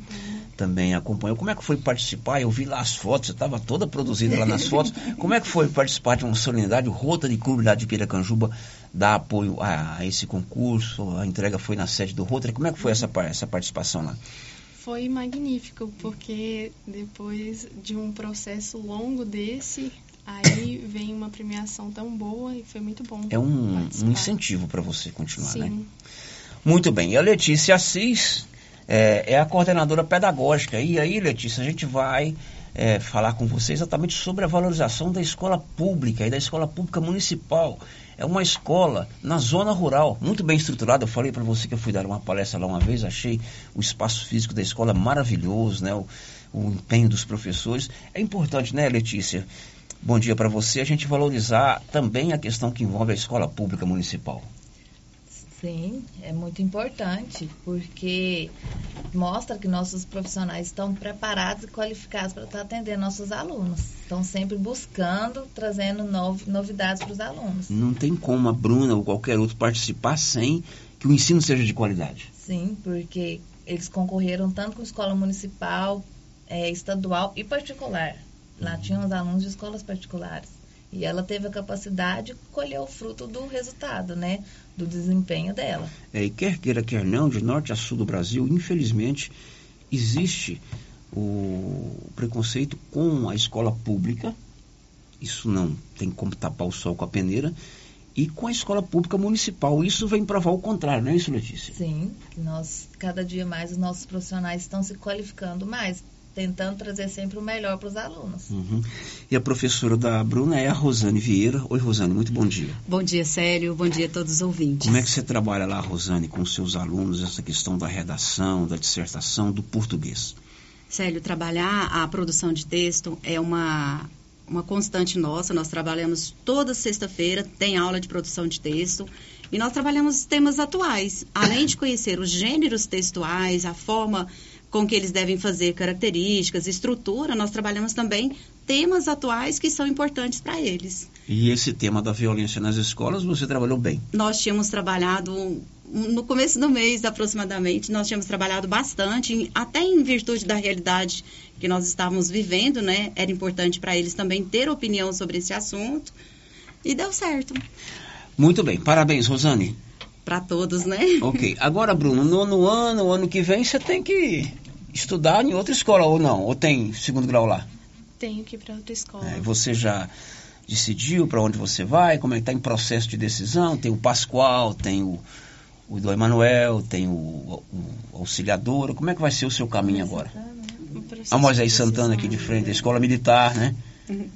também acompanhou. Como é que foi participar? Eu vi lá as fotos, estava toda produzida lá nas fotos. Como é que foi participar de uma solenidade? O Rotary Clube lá de Piracanjuba dá apoio a, a esse concurso, a entrega foi na sede do Rotary. Como é que foi essa, essa participação lá? Foi magnífico, porque depois de um processo longo desse, aí vem uma premiação tão boa e foi muito bom. É um, um incentivo para você continuar, Sim. né? Muito bem. E a Letícia Assis é, é a coordenadora pedagógica. E aí, Letícia, a gente vai é, falar com você exatamente sobre a valorização da escola pública e da escola pública municipal. É uma escola na zona rural, muito bem estruturada. Eu falei para você que eu fui dar uma palestra lá uma vez, achei o espaço físico da escola maravilhoso, né? O, o empenho dos professores. É importante, né, Letícia? Bom dia para você. A gente valorizar também a questão que envolve a escola pública municipal. Sim, é muito importante, porque mostra que nossos profissionais estão preparados e qualificados para estar atendendo nossos alunos. Estão sempre buscando, trazendo novidades para os alunos. Não tem como a Bruna ou qualquer outro participar sem que o ensino seja de qualidade. Sim, porque eles concorreram tanto com escola municipal, é, estadual e particular. Lá uhum. tinham os alunos de escolas particulares. E ela teve a capacidade de colher o fruto do resultado, né? Do desempenho dela. É, e quer queira, quer não, de norte a sul do Brasil, infelizmente, existe o preconceito com a escola pública. Isso não tem como tapar o sol com a peneira. E com a escola pública municipal. Isso vem provar o contrário, não é isso, Letícia? Sim, nós, cada dia mais, os nossos profissionais estão se qualificando mais tentando trazer sempre o melhor para os alunos. Uhum. E a professora da Bruna é a Rosane Vieira. Oi, Rosane, muito bom dia. Bom dia, Célio. Bom dia a todos os ouvintes. Como é que você trabalha lá, Rosane, com seus alunos, essa questão da redação, da dissertação, do português? Célio, trabalhar a produção de texto é uma, uma constante nossa. Nós trabalhamos toda sexta-feira, tem aula de produção de texto. E nós trabalhamos temas atuais. Além de conhecer os gêneros textuais, a forma com que eles devem fazer características, estrutura, nós trabalhamos também temas atuais que são importantes para eles. E esse tema da violência nas escolas, você trabalhou bem? Nós tínhamos trabalhado no começo do mês aproximadamente, nós tínhamos trabalhado bastante, até em virtude da realidade que nós estávamos vivendo, né? Era importante para eles também ter opinião sobre esse assunto e deu certo. Muito bem, parabéns, Rosane para todos, né? Ok. Agora, Bruno, no, no ano, ano que vem, você tem que estudar em outra escola ou não? Ou tem segundo grau lá? Tenho que ir para outra escola. É, você já decidiu para onde você vai? Como é que está em processo de decisão? Tem o Pascoal, tem o, o do Emanuel, tem o, o, o auxiliador. Como é que vai ser o seu caminho agora? A Moisés Santana aqui de frente, a escola militar, né?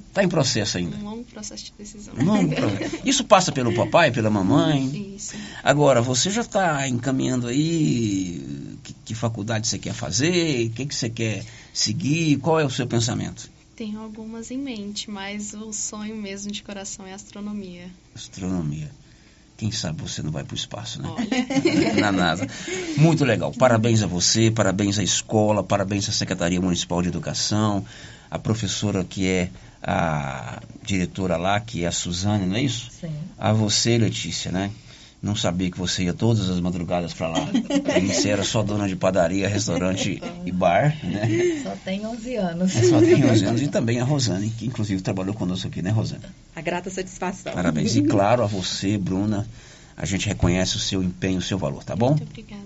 Está em processo ainda. Um longo processo de decisão. Um longo processo. Isso passa pelo papai, pela mamãe? Isso. Agora, você já está encaminhando aí que, que, faculdade você quer fazer, o que, que você quer seguir, qual é o seu pensamento? Tenho algumas em mente, mas o sonho mesmo de coração é astronomia. Astronomia. Quem sabe você não vai para o espaço, né? Olha. Na NASA. Muito legal. Parabéns a você, parabéns à escola, parabéns à Secretaria Municipal de Educação, a professora que é a diretora lá, que é a Suzane, não é isso? Sim. A você, Letícia, né? Não sabia que você ia todas as madrugadas para lá. você era só dona de padaria, restaurante e bar, né? Só tem 11 anos. Só tem 11 anos. E também a Rosane, que inclusive trabalhou conosco aqui, né, Rosane? A grata satisfação. Parabéns. E claro, a você, Bruna, a gente reconhece o seu empenho, o seu valor, tá bom? Muito obrigada.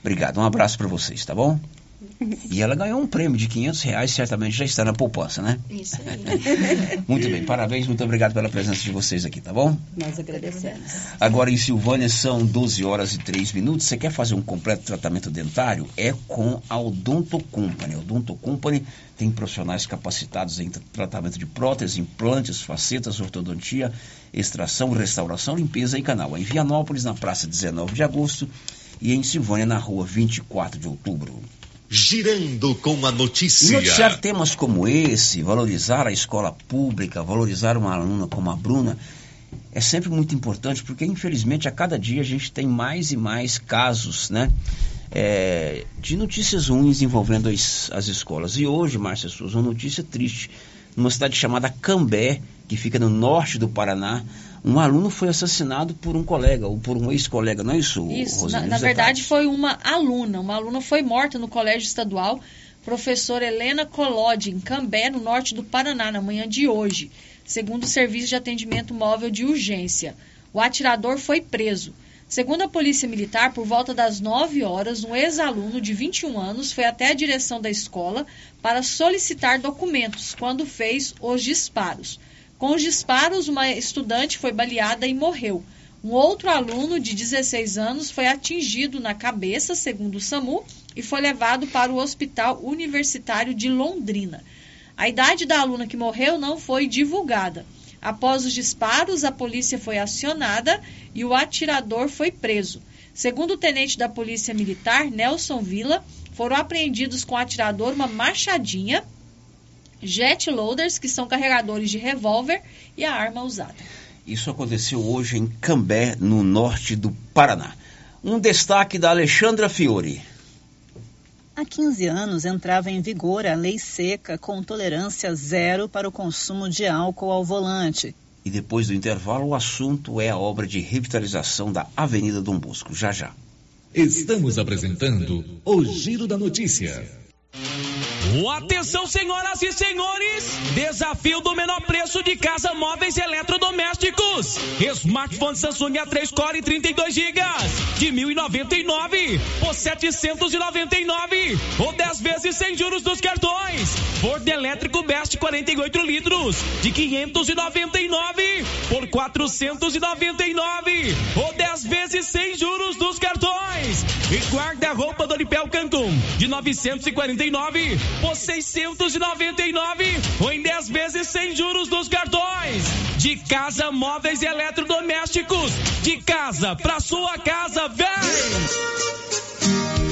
Obrigado. Um abraço para vocês, tá bom? E ela ganhou um prêmio de 500 reais, certamente já está na poupança, né? Isso aí. muito bem, parabéns, muito obrigado pela presença de vocês aqui, tá bom? Nós agradecemos. Agora em Silvânia são 12 horas e 3 minutos. Você quer fazer um completo tratamento dentário? É com a Odonto Company. A Odonto Company tem profissionais capacitados em tratamento de próteses, implantes, facetas, ortodontia, extração, restauração, limpeza e canal. Em Vianópolis, na praça 19 de agosto e em Silvânia, na rua 24 de outubro. Girando com a notícia. Noticiar temas como esse, valorizar a escola pública, valorizar uma aluna como a Bruna, é sempre muito importante, porque infelizmente a cada dia a gente tem mais e mais casos, né? É, de notícias ruins envolvendo as, as escolas. E hoje, Márcia Souza, uma notícia triste. Numa cidade chamada Cambé, que fica no norte do Paraná, um aluno foi assassinado por um colega ou por um ex-colega, não é isso, Isso, Rosane? na, na verdade foi uma aluna. Uma aluna foi morta no colégio estadual, professora Helena Colodi, em Cambé, no norte do Paraná, na manhã de hoje, segundo o Serviço de Atendimento Móvel de Urgência. O atirador foi preso. Segundo a Polícia Militar, por volta das 9 horas, um ex-aluno de 21 anos foi até a direção da escola para solicitar documentos quando fez os disparos. Com os disparos, uma estudante foi baleada e morreu. Um outro aluno de 16 anos foi atingido na cabeça, segundo o SAMU, e foi levado para o Hospital Universitário de Londrina. A idade da aluna que morreu não foi divulgada. Após os disparos, a polícia foi acionada e o atirador foi preso. Segundo o tenente da Polícia Militar, Nelson Villa, foram apreendidos com o atirador uma machadinha, jet loaders, que são carregadores de revólver, e a arma usada. Isso aconteceu hoje em Cambé, no norte do Paraná. Um destaque da Alexandra Fiore. Há 15 anos entrava em vigor a lei seca com tolerância zero para o consumo de álcool ao volante. E depois do intervalo, o assunto é a obra de revitalização da Avenida Dom Bosco. Já já. Estamos apresentando o Giro da Notícia. Atenção, senhoras e senhores! Desafio do menor preço de casa móveis eletrodomésticos. Smartphone Samsung A3 Core 32 GB de 1.099 por 799 ou 10 vezes sem juros dos cartões. Ford elétrico Best 48 litros de 599 por 499 ou 10 vezes sem juros dos cartões. E guarda-roupa do Lipel Cancun de 949 por 699 ou em 10 vezes sem juros dos cartões. De casa, móveis e eletrodomésticos. De casa pra sua casa, vem!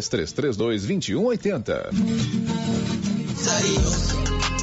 3332 2180.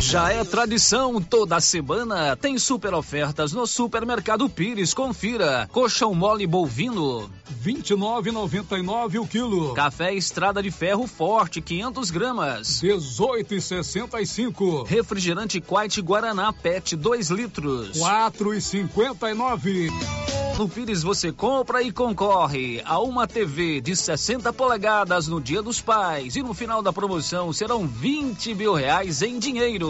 Já é tradição, toda semana tem super ofertas no Supermercado Pires. Confira. Coxão mole bovino, 29,99 o quilo. Café Estrada de Ferro Forte, 500 gramas. 18,65. Refrigerante Quite Guaraná PET, 2 litros. 4,59. No Pires você compra e concorre a uma TV de 60 polegadas no Dia dos Pais. E no final da promoção serão 20 mil reais em dinheiro.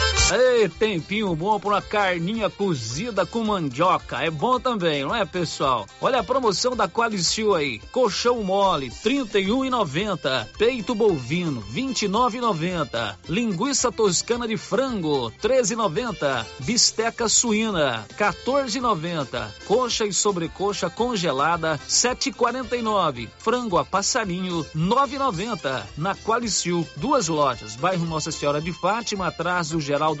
Ei, tempinho bom para uma carninha cozida com mandioca. É bom também, não é, pessoal? Olha a promoção da Qualicil aí. Colchão mole, R$ 31,90. Peito bovino, R$ 29,90. Linguiça toscana de frango, R$ 13,90. Bisteca suína, R$ 14,90. Coxa e sobrecoxa congelada, R$ 7,49. Frango a passarinho, R$ 9,90. Na Qualicil, duas lojas. Bairro Nossa Senhora de Fátima, atrás do Geraldo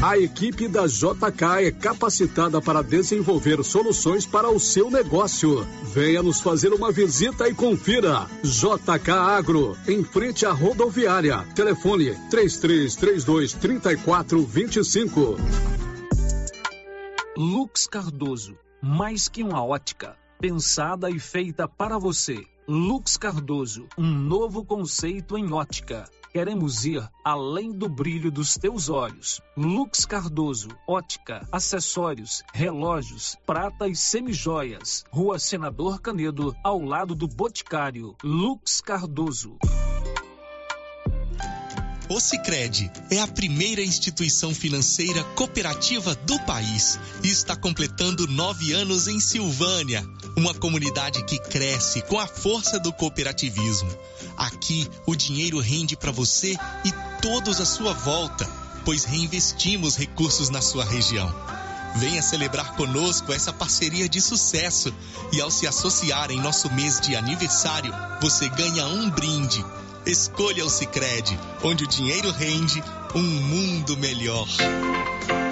A equipe da JK é capacitada para desenvolver soluções para o seu negócio. Venha nos fazer uma visita e confira. JK Agro, em frente à rodoviária. Telefone 3332 3425. Lux Cardoso, mais que uma ótica, pensada e feita para você. Lux Cardoso, um novo conceito em ótica. Queremos ir além do brilho dos teus olhos. Lux Cardoso, ótica, acessórios, relógios, prata e semijoias. Rua Senador Canedo, ao lado do Boticário. Lux Cardoso. O Sicredi é a primeira instituição financeira cooperativa do país e está completando nove anos em Silvânia, uma comunidade que cresce com a força do cooperativismo. Aqui o dinheiro rende para você e todos à sua volta, pois reinvestimos recursos na sua região. Venha celebrar conosco essa parceria de sucesso e ao se associar em nosso mês de aniversário, você ganha um brinde. Escolha o Sicredi, onde o dinheiro rende um mundo melhor.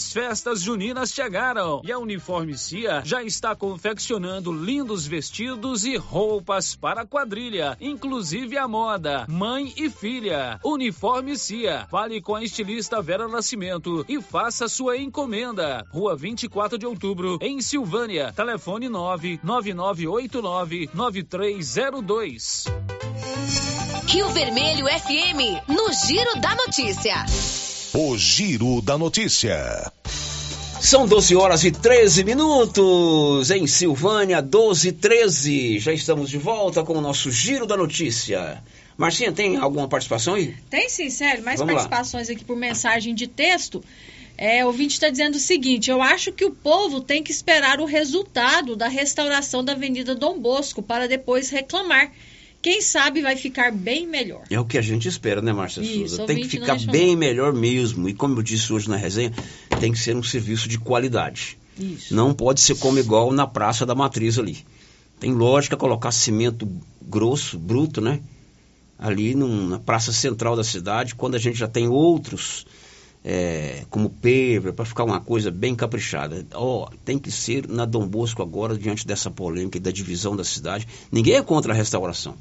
As festas juninas chegaram e a Uniforme Cia já está confeccionando lindos vestidos e roupas para a quadrilha, inclusive a moda, mãe e filha. Uniforme Cia, fale com a estilista Vera Nascimento e faça sua encomenda. Rua 24 de Outubro, em Silvânia. Telefone 99989 9302. Rio Vermelho FM, no Giro da Notícia. O Giro da Notícia. São 12 horas e 13 minutos em Silvânia, 12 e 13. Já estamos de volta com o nosso Giro da Notícia. Marcinha, tem alguma participação aí? Tem sim, sério. Mais Vamos lá. participações aqui por mensagem de texto. É, o ouvinte está dizendo o seguinte: eu acho que o povo tem que esperar o resultado da restauração da Avenida Dom Bosco para depois reclamar Quem sabe vai ficar bem melhor. É o que a gente espera, né, Márcia Isso, Souza? Tem que ficar bem melhor mesmo. E como eu disse hoje na resenha, tem que ser um serviço de qualidade. Isso. Não pode ser como igual na Praça da Matriz ali. Tem lógica colocar cimento grosso, bruto, né? Ali num- na praça central da cidade, quando a gente já tem outros, é, como paver, para ficar uma coisa bem caprichada. Ó, tem que ser na Dom Bosco agora, diante dessa polêmica e da divisão da cidade. Ninguém é contra a restauração,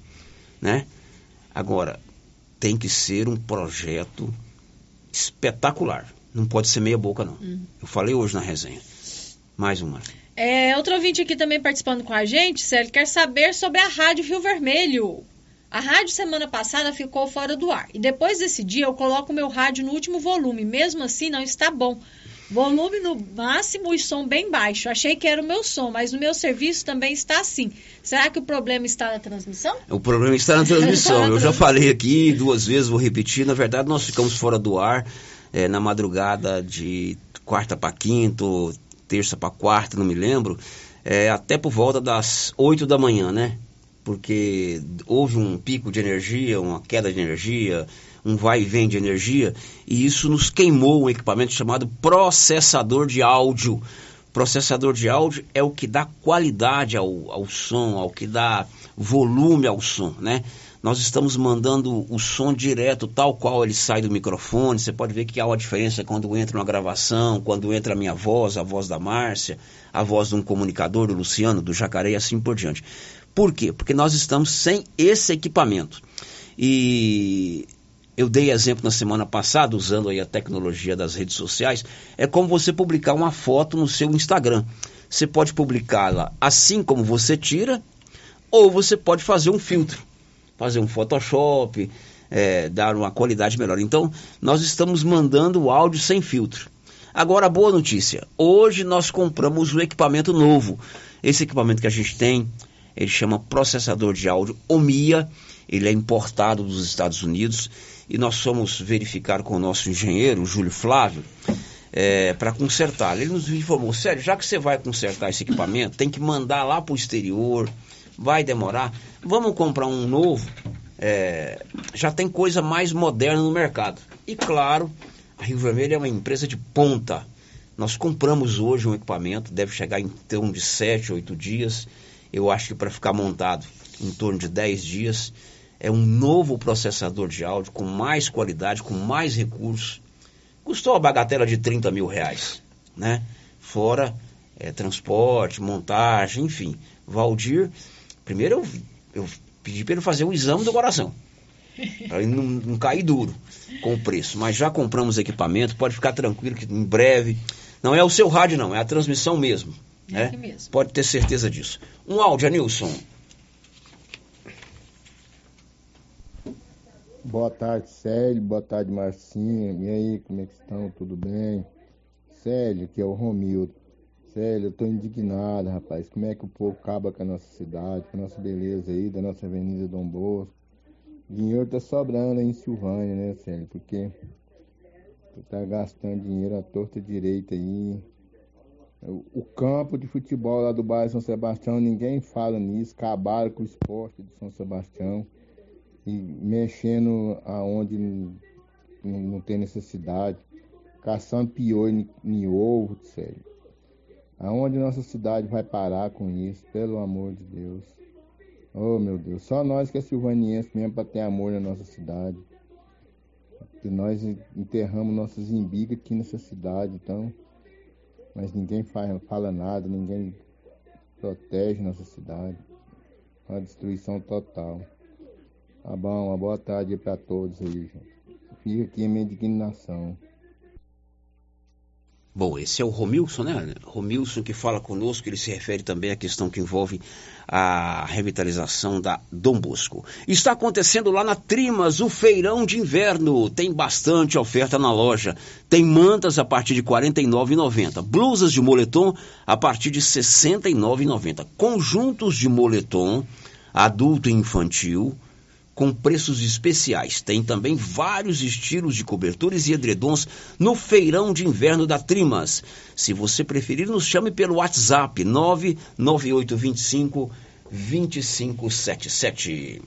né? Agora, tem que ser um projeto espetacular. Não pode ser meia boca, não. Hum. Eu falei hoje na resenha. Mais uma. É, outro ouvinte aqui também participando com a gente, Célio, quer saber sobre a Rádio Rio Vermelho. A rádio semana passada ficou fora do ar. E depois desse dia eu coloco meu rádio no último volume. Mesmo assim, não está bom. Volume no máximo e som bem baixo. Achei que era o meu som, mas no meu serviço também está assim. Será que o problema está na transmissão? O problema está na transmissão. Eu já falei aqui duas vezes, vou repetir. Na verdade, nós ficamos fora do ar eh, na madrugada de quarta para quinta, ou terça para quarta, não me lembro, eh, até por volta das 8 da manhã, né? Porque houve um pico de energia, uma queda de energia, um vai e vem de energia, e isso nos queimou um equipamento chamado processador de áudio. Processador de áudio é o que dá qualidade ao, ao som, ao que dá volume ao som, né? Nós estamos mandando o som direto, tal qual ele sai do microfone. Você pode ver que há uma diferença quando entra uma gravação, quando entra a minha voz, a voz da Márcia, a voz de um comunicador, do Luciano, do Jacaré e assim por diante. Por quê? Porque nós estamos sem esse equipamento. E eu dei exemplo na semana passada, usando aí a tecnologia das redes sociais, é como você publicar uma foto no seu Instagram. Você pode publicá-la assim como você tira, ou você pode fazer um filtro, fazer um Photoshop, é, dar uma qualidade melhor. Então, nós estamos mandando o áudio sem filtro. Agora, boa notícia: hoje nós compramos um equipamento novo. Esse equipamento que a gente tem, ele chama processador de áudio OMIA. Ele é importado dos Estados Unidos e nós fomos verificar com o nosso engenheiro, o Júlio Flávio, é, para consertar. Ele nos informou: sério, já que você vai consertar esse equipamento, tem que mandar lá para o exterior, vai demorar. Vamos comprar um novo. É, já tem coisa mais moderna no mercado. E claro, a Rio Vermelho é uma empresa de ponta. Nós compramos hoje um equipamento, deve chegar em torno de 7, 8 dias. Eu acho que para ficar montado em torno de 10 dias. É um novo processador de áudio com mais qualidade, com mais recursos. Custou a bagatela de 30 mil reais, né? Fora é, transporte, montagem, enfim. Valdir, primeiro eu, eu pedi para ele fazer o exame do coração. Para ele não, não cair duro com o preço. Mas já compramos equipamento, pode ficar tranquilo que em breve. Não é o seu rádio, não, é a transmissão mesmo. Né? aqui mesmo. Pode ter certeza disso. Um áudio, Anilson. Boa tarde, Célio. Boa tarde, Marcinha. E aí, como é que estão? Tudo bem? Célio, que é o Romildo. Célio, eu tô indignado, rapaz. Como é que o povo acaba com a nossa cidade, com a nossa beleza aí, da nossa Avenida Dom Bosco. Dinheiro tá sobrando aí em Silvânia, né, Célio? Porque tu tá gastando dinheiro à torta direita aí. O campo de futebol lá do bairro São Sebastião, ninguém fala nisso. Acabaram com o esporte de São Sebastião e mexendo aonde não, tem necessidade, caçando piolho em, ovo, sério. Aonde nossa cidade vai parar com isso, pelo amor de Deus. Oh meu Deus, só nós que é silvaniense mesmo para ter amor na nossa cidade. Que nós enterramos nossas embigas aqui nessa cidade, então. Mas ninguém fala nada, ninguém protege nossa cidade. Uma destruição total. Tá bom, uma boa tarde para todos aí, gente. Fica aqui a minha indignação. Bom, esse é o Romilson, né? Romilson que fala conosco, ele se refere também à questão que envolve a revitalização da Dom Bosco. Está acontecendo lá na Trimas, o feirão de inverno. Tem bastante oferta na loja. Tem mantas a partir de R$ 49,90. Blusas de moletom a partir de R$ 69,90. Conjuntos de moletom adulto e infantil com preços especiais. Tem também vários estilos de cobertores e edredons no feirão de inverno da Trimas. Se você preferir, nos chame pelo WhatsApp 99825 2577.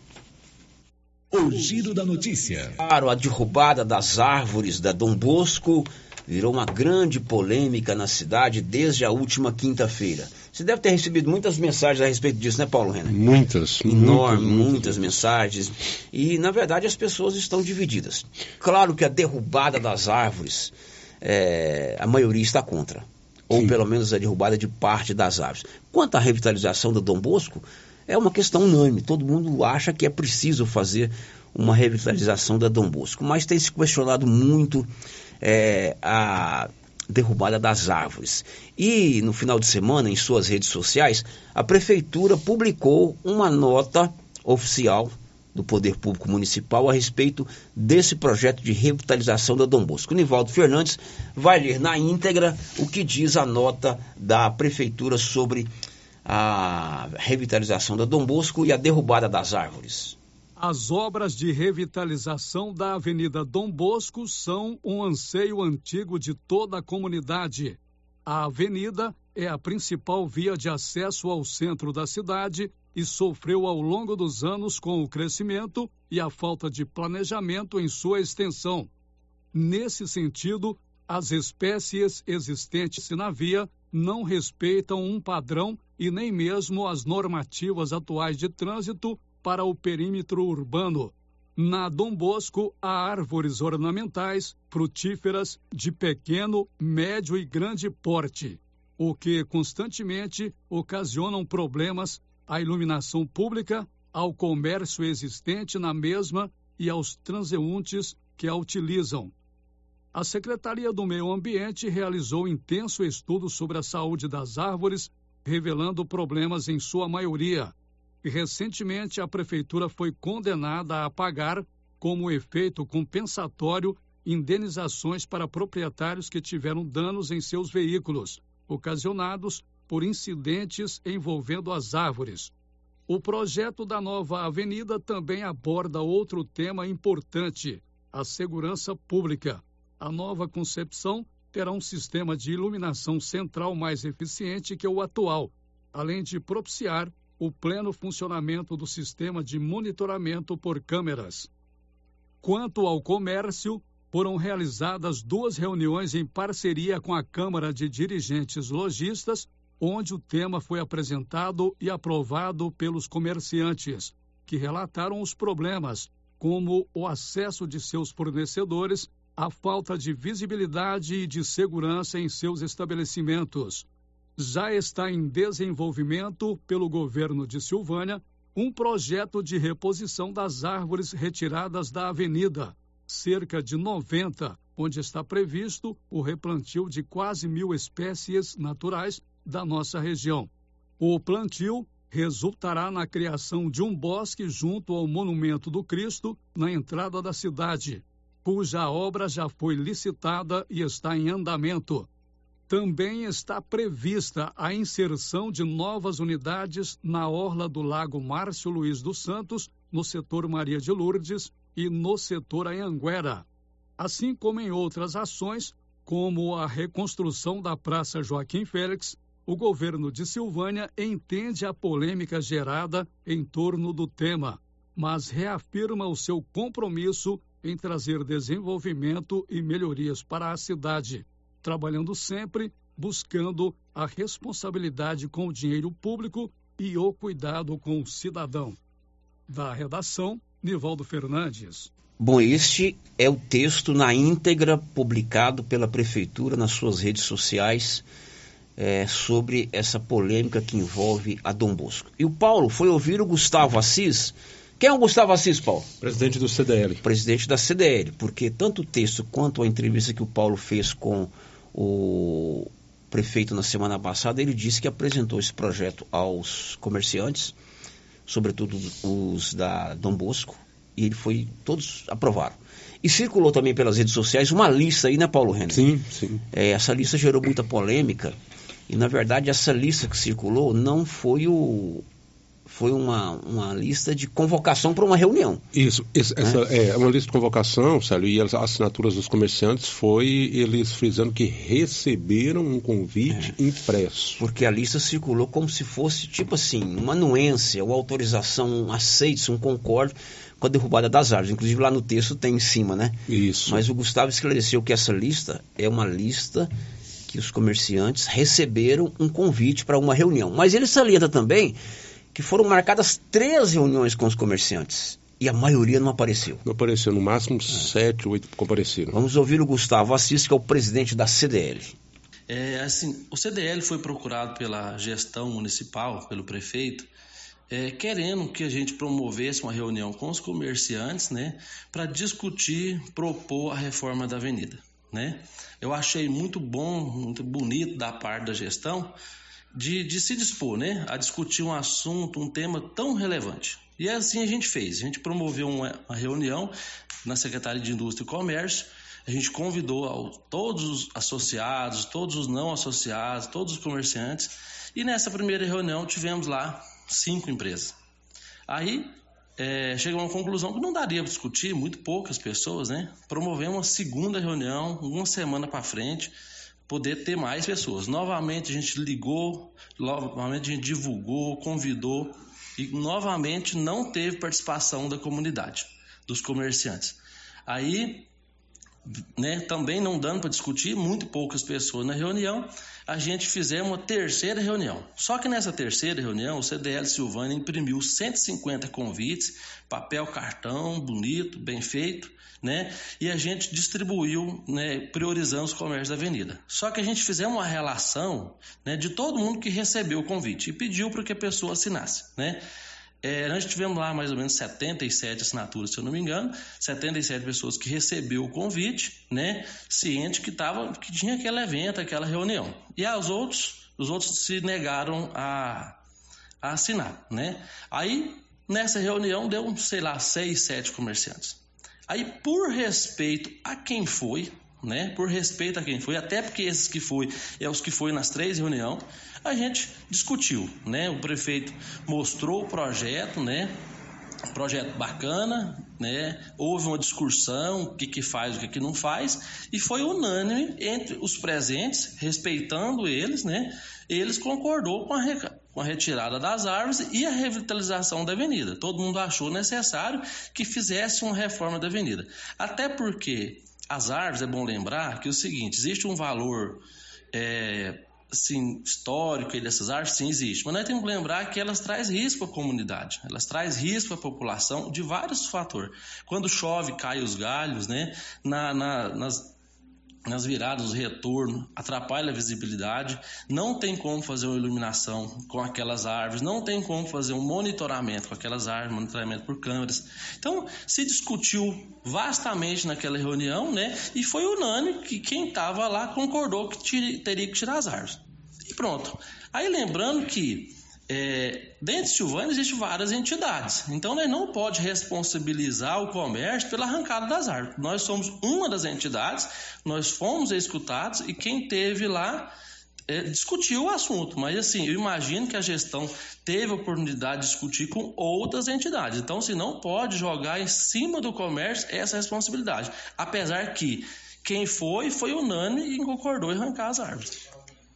O giro da notícia. Claro, a derrubada das árvores da Dom Bosco virou uma grande polêmica na cidade desde a última quinta-feira. Você deve ter recebido muitas mensagens a respeito disso, né, Paulo Renner? Muitas. Enorme, muitas, muitas mensagens. E, na verdade, as pessoas estão divididas. Claro que a derrubada das árvores, é, a maioria está contra. Ou Sim. pelo menos a derrubada de parte das árvores. Quanto à revitalização da Dom Bosco, é uma questão unânime. Todo mundo acha que é preciso fazer uma revitalização da Dom Bosco. Mas tem se questionado muito é, a derrubada das árvores. E no final de semana, em suas redes sociais, a prefeitura publicou uma nota oficial do Poder Público Municipal a respeito desse projeto de revitalização da Dom Bosco. Nivaldo Fernandes vai ler na íntegra o que diz a nota da prefeitura sobre a revitalização da Dom Bosco e a derrubada das árvores. As obras de revitalização da Avenida Dom Bosco são um anseio antigo de toda a comunidade. A avenida é a principal via de acesso ao centro da cidade e sofreu ao longo dos anos com o crescimento e a falta de planejamento em sua extensão. Nesse sentido, as espécies existentes na via não respeitam um padrão e nem mesmo as normativas atuais de trânsito para o perímetro urbano. Na Dom Bosco, há árvores ornamentais, frutíferas, de pequeno, médio e grande porte, o que constantemente ocasionam problemas à iluminação pública, ao comércio existente na mesma e aos transeuntes que a utilizam. A Secretaria do Meio Ambiente realizou intenso estudo sobre a saúde das árvores, revelando problemas em sua maioria. E recentemente a Prefeitura foi condenada a pagar, como efeito compensatório, indenizações para proprietários que tiveram danos em seus veículos, ocasionados por incidentes envolvendo as árvores. O projeto da nova avenida também aborda outro tema importante: a segurança pública. A nova concepção terá um sistema de iluminação central mais eficiente que o atual, além de propiciar o pleno funcionamento do sistema de monitoramento por câmeras. Quanto ao comércio, foram realizadas duas reuniões em parceria com a Câmara de Dirigentes Logistas, onde o tema foi apresentado e aprovado pelos comerciantes, que relataram os problemas, como o acesso de seus fornecedores, a falta de visibilidade e de segurança em seus estabelecimentos. Já está em desenvolvimento pelo governo de Silvânia um projeto de reposição das árvores retiradas da avenida, cerca de 90, onde está previsto o replantio de quase mil espécies naturais da nossa região. O plantio resultará na criação de um bosque junto ao Monumento do Cristo, na entrada da cidade, cuja obra já foi licitada e está em andamento. Também está prevista a inserção de novas unidades na orla do Lago Márcio Luiz dos Santos, no setor Maria de Lourdes e no setor Anhanguera, assim como em outras ações, como a reconstrução da Praça Joaquim Félix, o governo de Silvânia entende a polêmica gerada em torno do tema, mas reafirma o seu compromisso em trazer desenvolvimento e melhorias para a cidade, trabalhando sempre buscando a responsabilidade com o dinheiro público e o cuidado com o cidadão. Da redação, Nivaldo Fernandes. Bom, este é o texto na íntegra publicado pela Prefeitura nas suas redes sociais é, sobre essa polêmica que envolve a Dom Bosco. E o Paulo foi ouvir o Gustavo Assis. Quem é o Gustavo Assis, Paulo? Presidente do CDL. Presidente da CDL, porque tanto o texto quanto a entrevista que o Paulo fez com o prefeito na semana passada, ele disse que apresentou esse projeto aos comerciantes, sobretudo os da Dom Bosco, e ele foi, todos aprovaram. E circulou também pelas redes sociais uma lista aí, né, Paulo Renner? Sim, sim. É, essa lista gerou muita polêmica, e na verdade essa lista que circulou não foi o, foi uma, uma lista de convocação para uma reunião. Isso, essa é. é uma lista de convocação, Célio, e as assinaturas dos comerciantes foi eles frisando que receberam um convite é. impresso. Porque a lista circulou como se fosse, tipo assim, uma anuência ou autorização, um aceite, um concorde, com a derrubada das árvores. Inclusive lá no texto tem em cima, né? Isso. Mas o Gustavo esclareceu que essa lista é uma lista que os comerciantes receberam um convite para uma reunião. Mas ele salienta também que foram marcadas três reuniões com os comerciantes e a maioria não apareceu. Não apareceu, no máximo sete, oito compareceram. Vamos ouvir o Gustavo Assis, que é o presidente da CDL. É, assim, o CDL foi procurado pela gestão municipal, pelo prefeito, é, querendo que a gente promovesse uma reunião com os comerciantes, né, para discutir, propor a reforma da avenida, né. Eu achei muito bom, muito bonito da parte da gestão de, de se dispor, né, a discutir um assunto, um tema tão relevante. E assim a gente fez. A gente promoveu uma, uma reunião na Secretaria de Indústria e Comércio. A gente convidou ao, todos os associados, todos os não associados, todos os comerciantes. E nessa primeira reunião tivemos lá cinco empresas. Aí é, chegou a uma conclusão que não daria para discutir, muito poucas pessoas, né? Promovemos uma segunda reunião, uma semana para frente, poder ter mais pessoas. Novamente a gente ligou, novamente a gente divulgou, convidou e novamente não teve participação da comunidade, dos comerciantes. Aí, né, também não dando para discutir, muito poucas pessoas na reunião, a gente fizemos uma terceira reunião. Só que nessa terceira reunião, o CDL Silvânia imprimiu 150 convites, papel cartão, bonito, bem feito, né? E a gente distribuiu, né, priorizando os comércios da avenida. Só que a gente fizemos uma relação, né, de todo mundo que recebeu o convite e pediu para que a pessoa assinasse, né? É, nós tivemos lá mais ou menos 77 assinaturas, se eu não me engano, 77 pessoas que recebeu o convite, né, ciente que tava, que tinha aquele evento, aquela reunião. E os outros, os outros se negaram a, a assinar, né? Aí nessa reunião deu, sei lá, seis, sete comerciantes. Aí por respeito a quem foi, né? Por respeito a quem foi, até porque esses que foi é os que foi nas três reuniões, a gente discutiu, né? O prefeito mostrou o projeto, né? Projeto bacana, né? Houve uma discussão, o que, que faz, o que, que não faz, e foi unânime entre os presentes, respeitando eles, né? Eles concordou com a, com a retirada das árvores e a revitalização da avenida. Todo mundo achou necessário que fizesse uma reforma da avenida. Até porque as árvores, é bom lembrar que é o seguinte, existe um valor é, assim, histórico dessas árvores, sim, existe. Mas nós temos que lembrar que elas trazem risco à comunidade, elas trazem risco à população de vários fatores. Quando chove, cai os galhos, né? Na, na, nas, nas viradas, os retornos, atrapalha a visibilidade, não tem como fazer uma iluminação com aquelas árvores, não tem como fazer um monitoramento com aquelas árvores, monitoramento por câmeras. Então, se discutiu vastamente naquela reunião, né? E foi unânime que quem estava lá concordou que teria que tirar as árvores. E pronto. Aí lembrando que é, dentro de Silvânia existem várias entidades. Então, nós não pode responsabilizar o comércio pela arrancada das árvores. Nós somos uma das entidades, nós fomos escutados e quem teve lá é, discutiu o assunto. Mas, assim, eu imagino que a gestão teve a oportunidade de discutir com outras entidades. Então, se não pode jogar em cima do comércio essa responsabilidade. Apesar que quem foi, foi unânime e concordou em arrancar as árvores.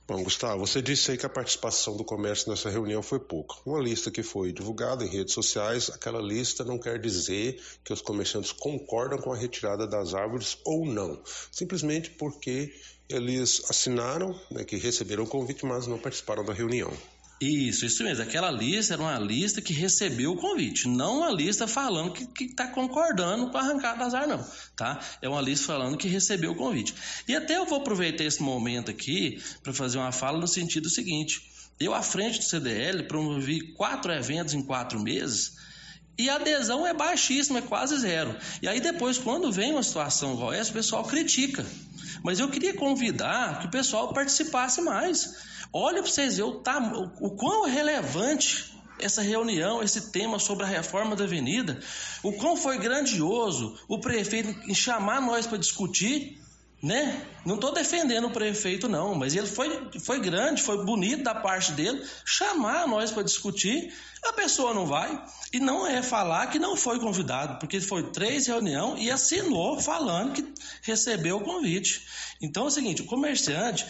Bom, Gustavo, você disse aí que a participação do comércio nessa reunião foi pouca. Uma lista que foi divulgada em redes sociais, aquela lista não quer dizer que os comerciantes concordam com a retirada das árvores ou não. Simplesmente porque eles assinaram, né, que receberam o convite, mas não participaram da reunião. Isso, isso mesmo. Aquela lista era uma lista que recebeu o convite, não uma lista falando que está concordando com a arrancada das árvores, não. Tá? É uma lista falando que recebeu o convite. E até eu vou aproveitar esse momento aqui para fazer uma fala no sentido seguinte. Eu, à frente do CDL, promovi quatro eventos em quatro meses e a adesão é baixíssima, é quase zero. E aí depois, quando vem uma situação igual essa, o pessoal critica. Mas eu queria convidar que o pessoal participasse mais. Olha para vocês verem o, tam... o quão relevante essa reunião, esse tema sobre a reforma da avenida, o quão foi grandioso o prefeito em chamar nós para discutir, né? Não estou defendendo o prefeito, não, mas ele foi, foi grande, foi bonito da parte dele chamar nós para discutir. A pessoa não vai e não é falar que não foi convidado, porque foi três reuniões e assinou falando que recebeu o convite. Então é o seguinte: o comerciante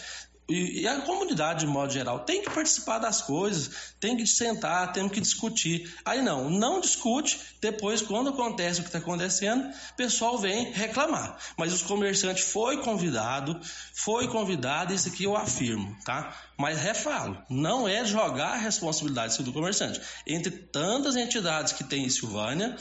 e, e, a comunidade, de modo geral, tem que participar das coisas, tem que sentar, tem que discutir. Aí não, não discute, depois, quando acontece o que está acontecendo, o pessoal vem reclamar. Mas os comerciantes foi convidado, foi convidado, isso aqui eu afirmo, tá? Mas refalo, não é jogar a responsabilidade do comerciante. Entre tantas entidades que tem em Silvânia,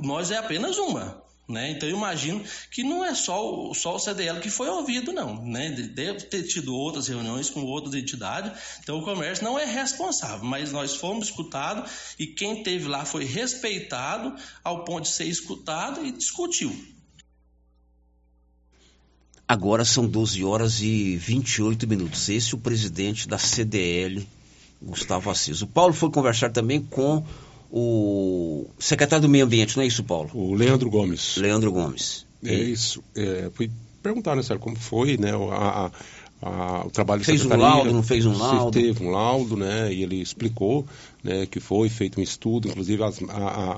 nós é apenas uma. Né? Então eu imagino que não é só o, só o CDL que foi ouvido, não. Né? Deve ter tido outras reuniões com outras entidades, então o comércio não é responsável, mas nós fomos escutados e quem teve lá foi respeitado ao ponto de ser escutado e discutiu. Agora são 12 horas e 28 minutos. Esse é o presidente da CDL, Gustavo Assis. O Paulo foi conversar também com o secretário do Meio Ambiente, não é isso, Paulo? O Leandro Gomes. Leandro Gomes. É isso. É, fui perguntar, né, sério, como foi, né, a, a, a, o trabalho Fez um laudo, não fez um laudo? Teve um laudo, né, e ele explicou, né, que foi feito um estudo, inclusive as,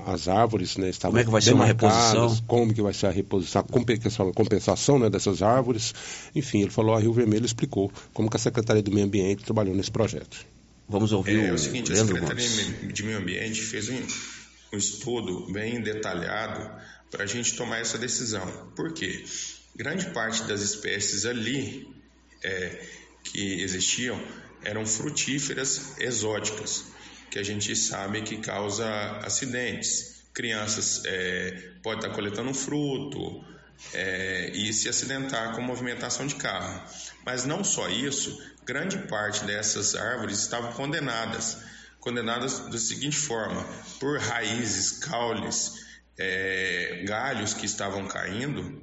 as árvores, né, estavam Como é que vai ser uma reposição? Como que vai ser a reposição, a compensação, né, dessas árvores. Enfim, ele falou, a Rio Vermelho explicou como que a Secretaria do Meio Ambiente trabalhou nesse projeto. Vamos ouvir é, o, o seguinte, a Secretaria Gomes. de Meio Ambiente fez um, um estudo bem detalhado para a gente tomar essa decisão. Por quê? Grande parte das espécies ali é, que existiam eram frutíferas exóticas, que a gente sabe que causa acidentes. Crianças é, podem estar coletando fruto é, e se acidentar com movimentação de carro. Mas não só isso, grande parte dessas árvores estavam condenadas. Condenadas da seguinte forma: por raízes, caules, é, galhos que estavam caindo,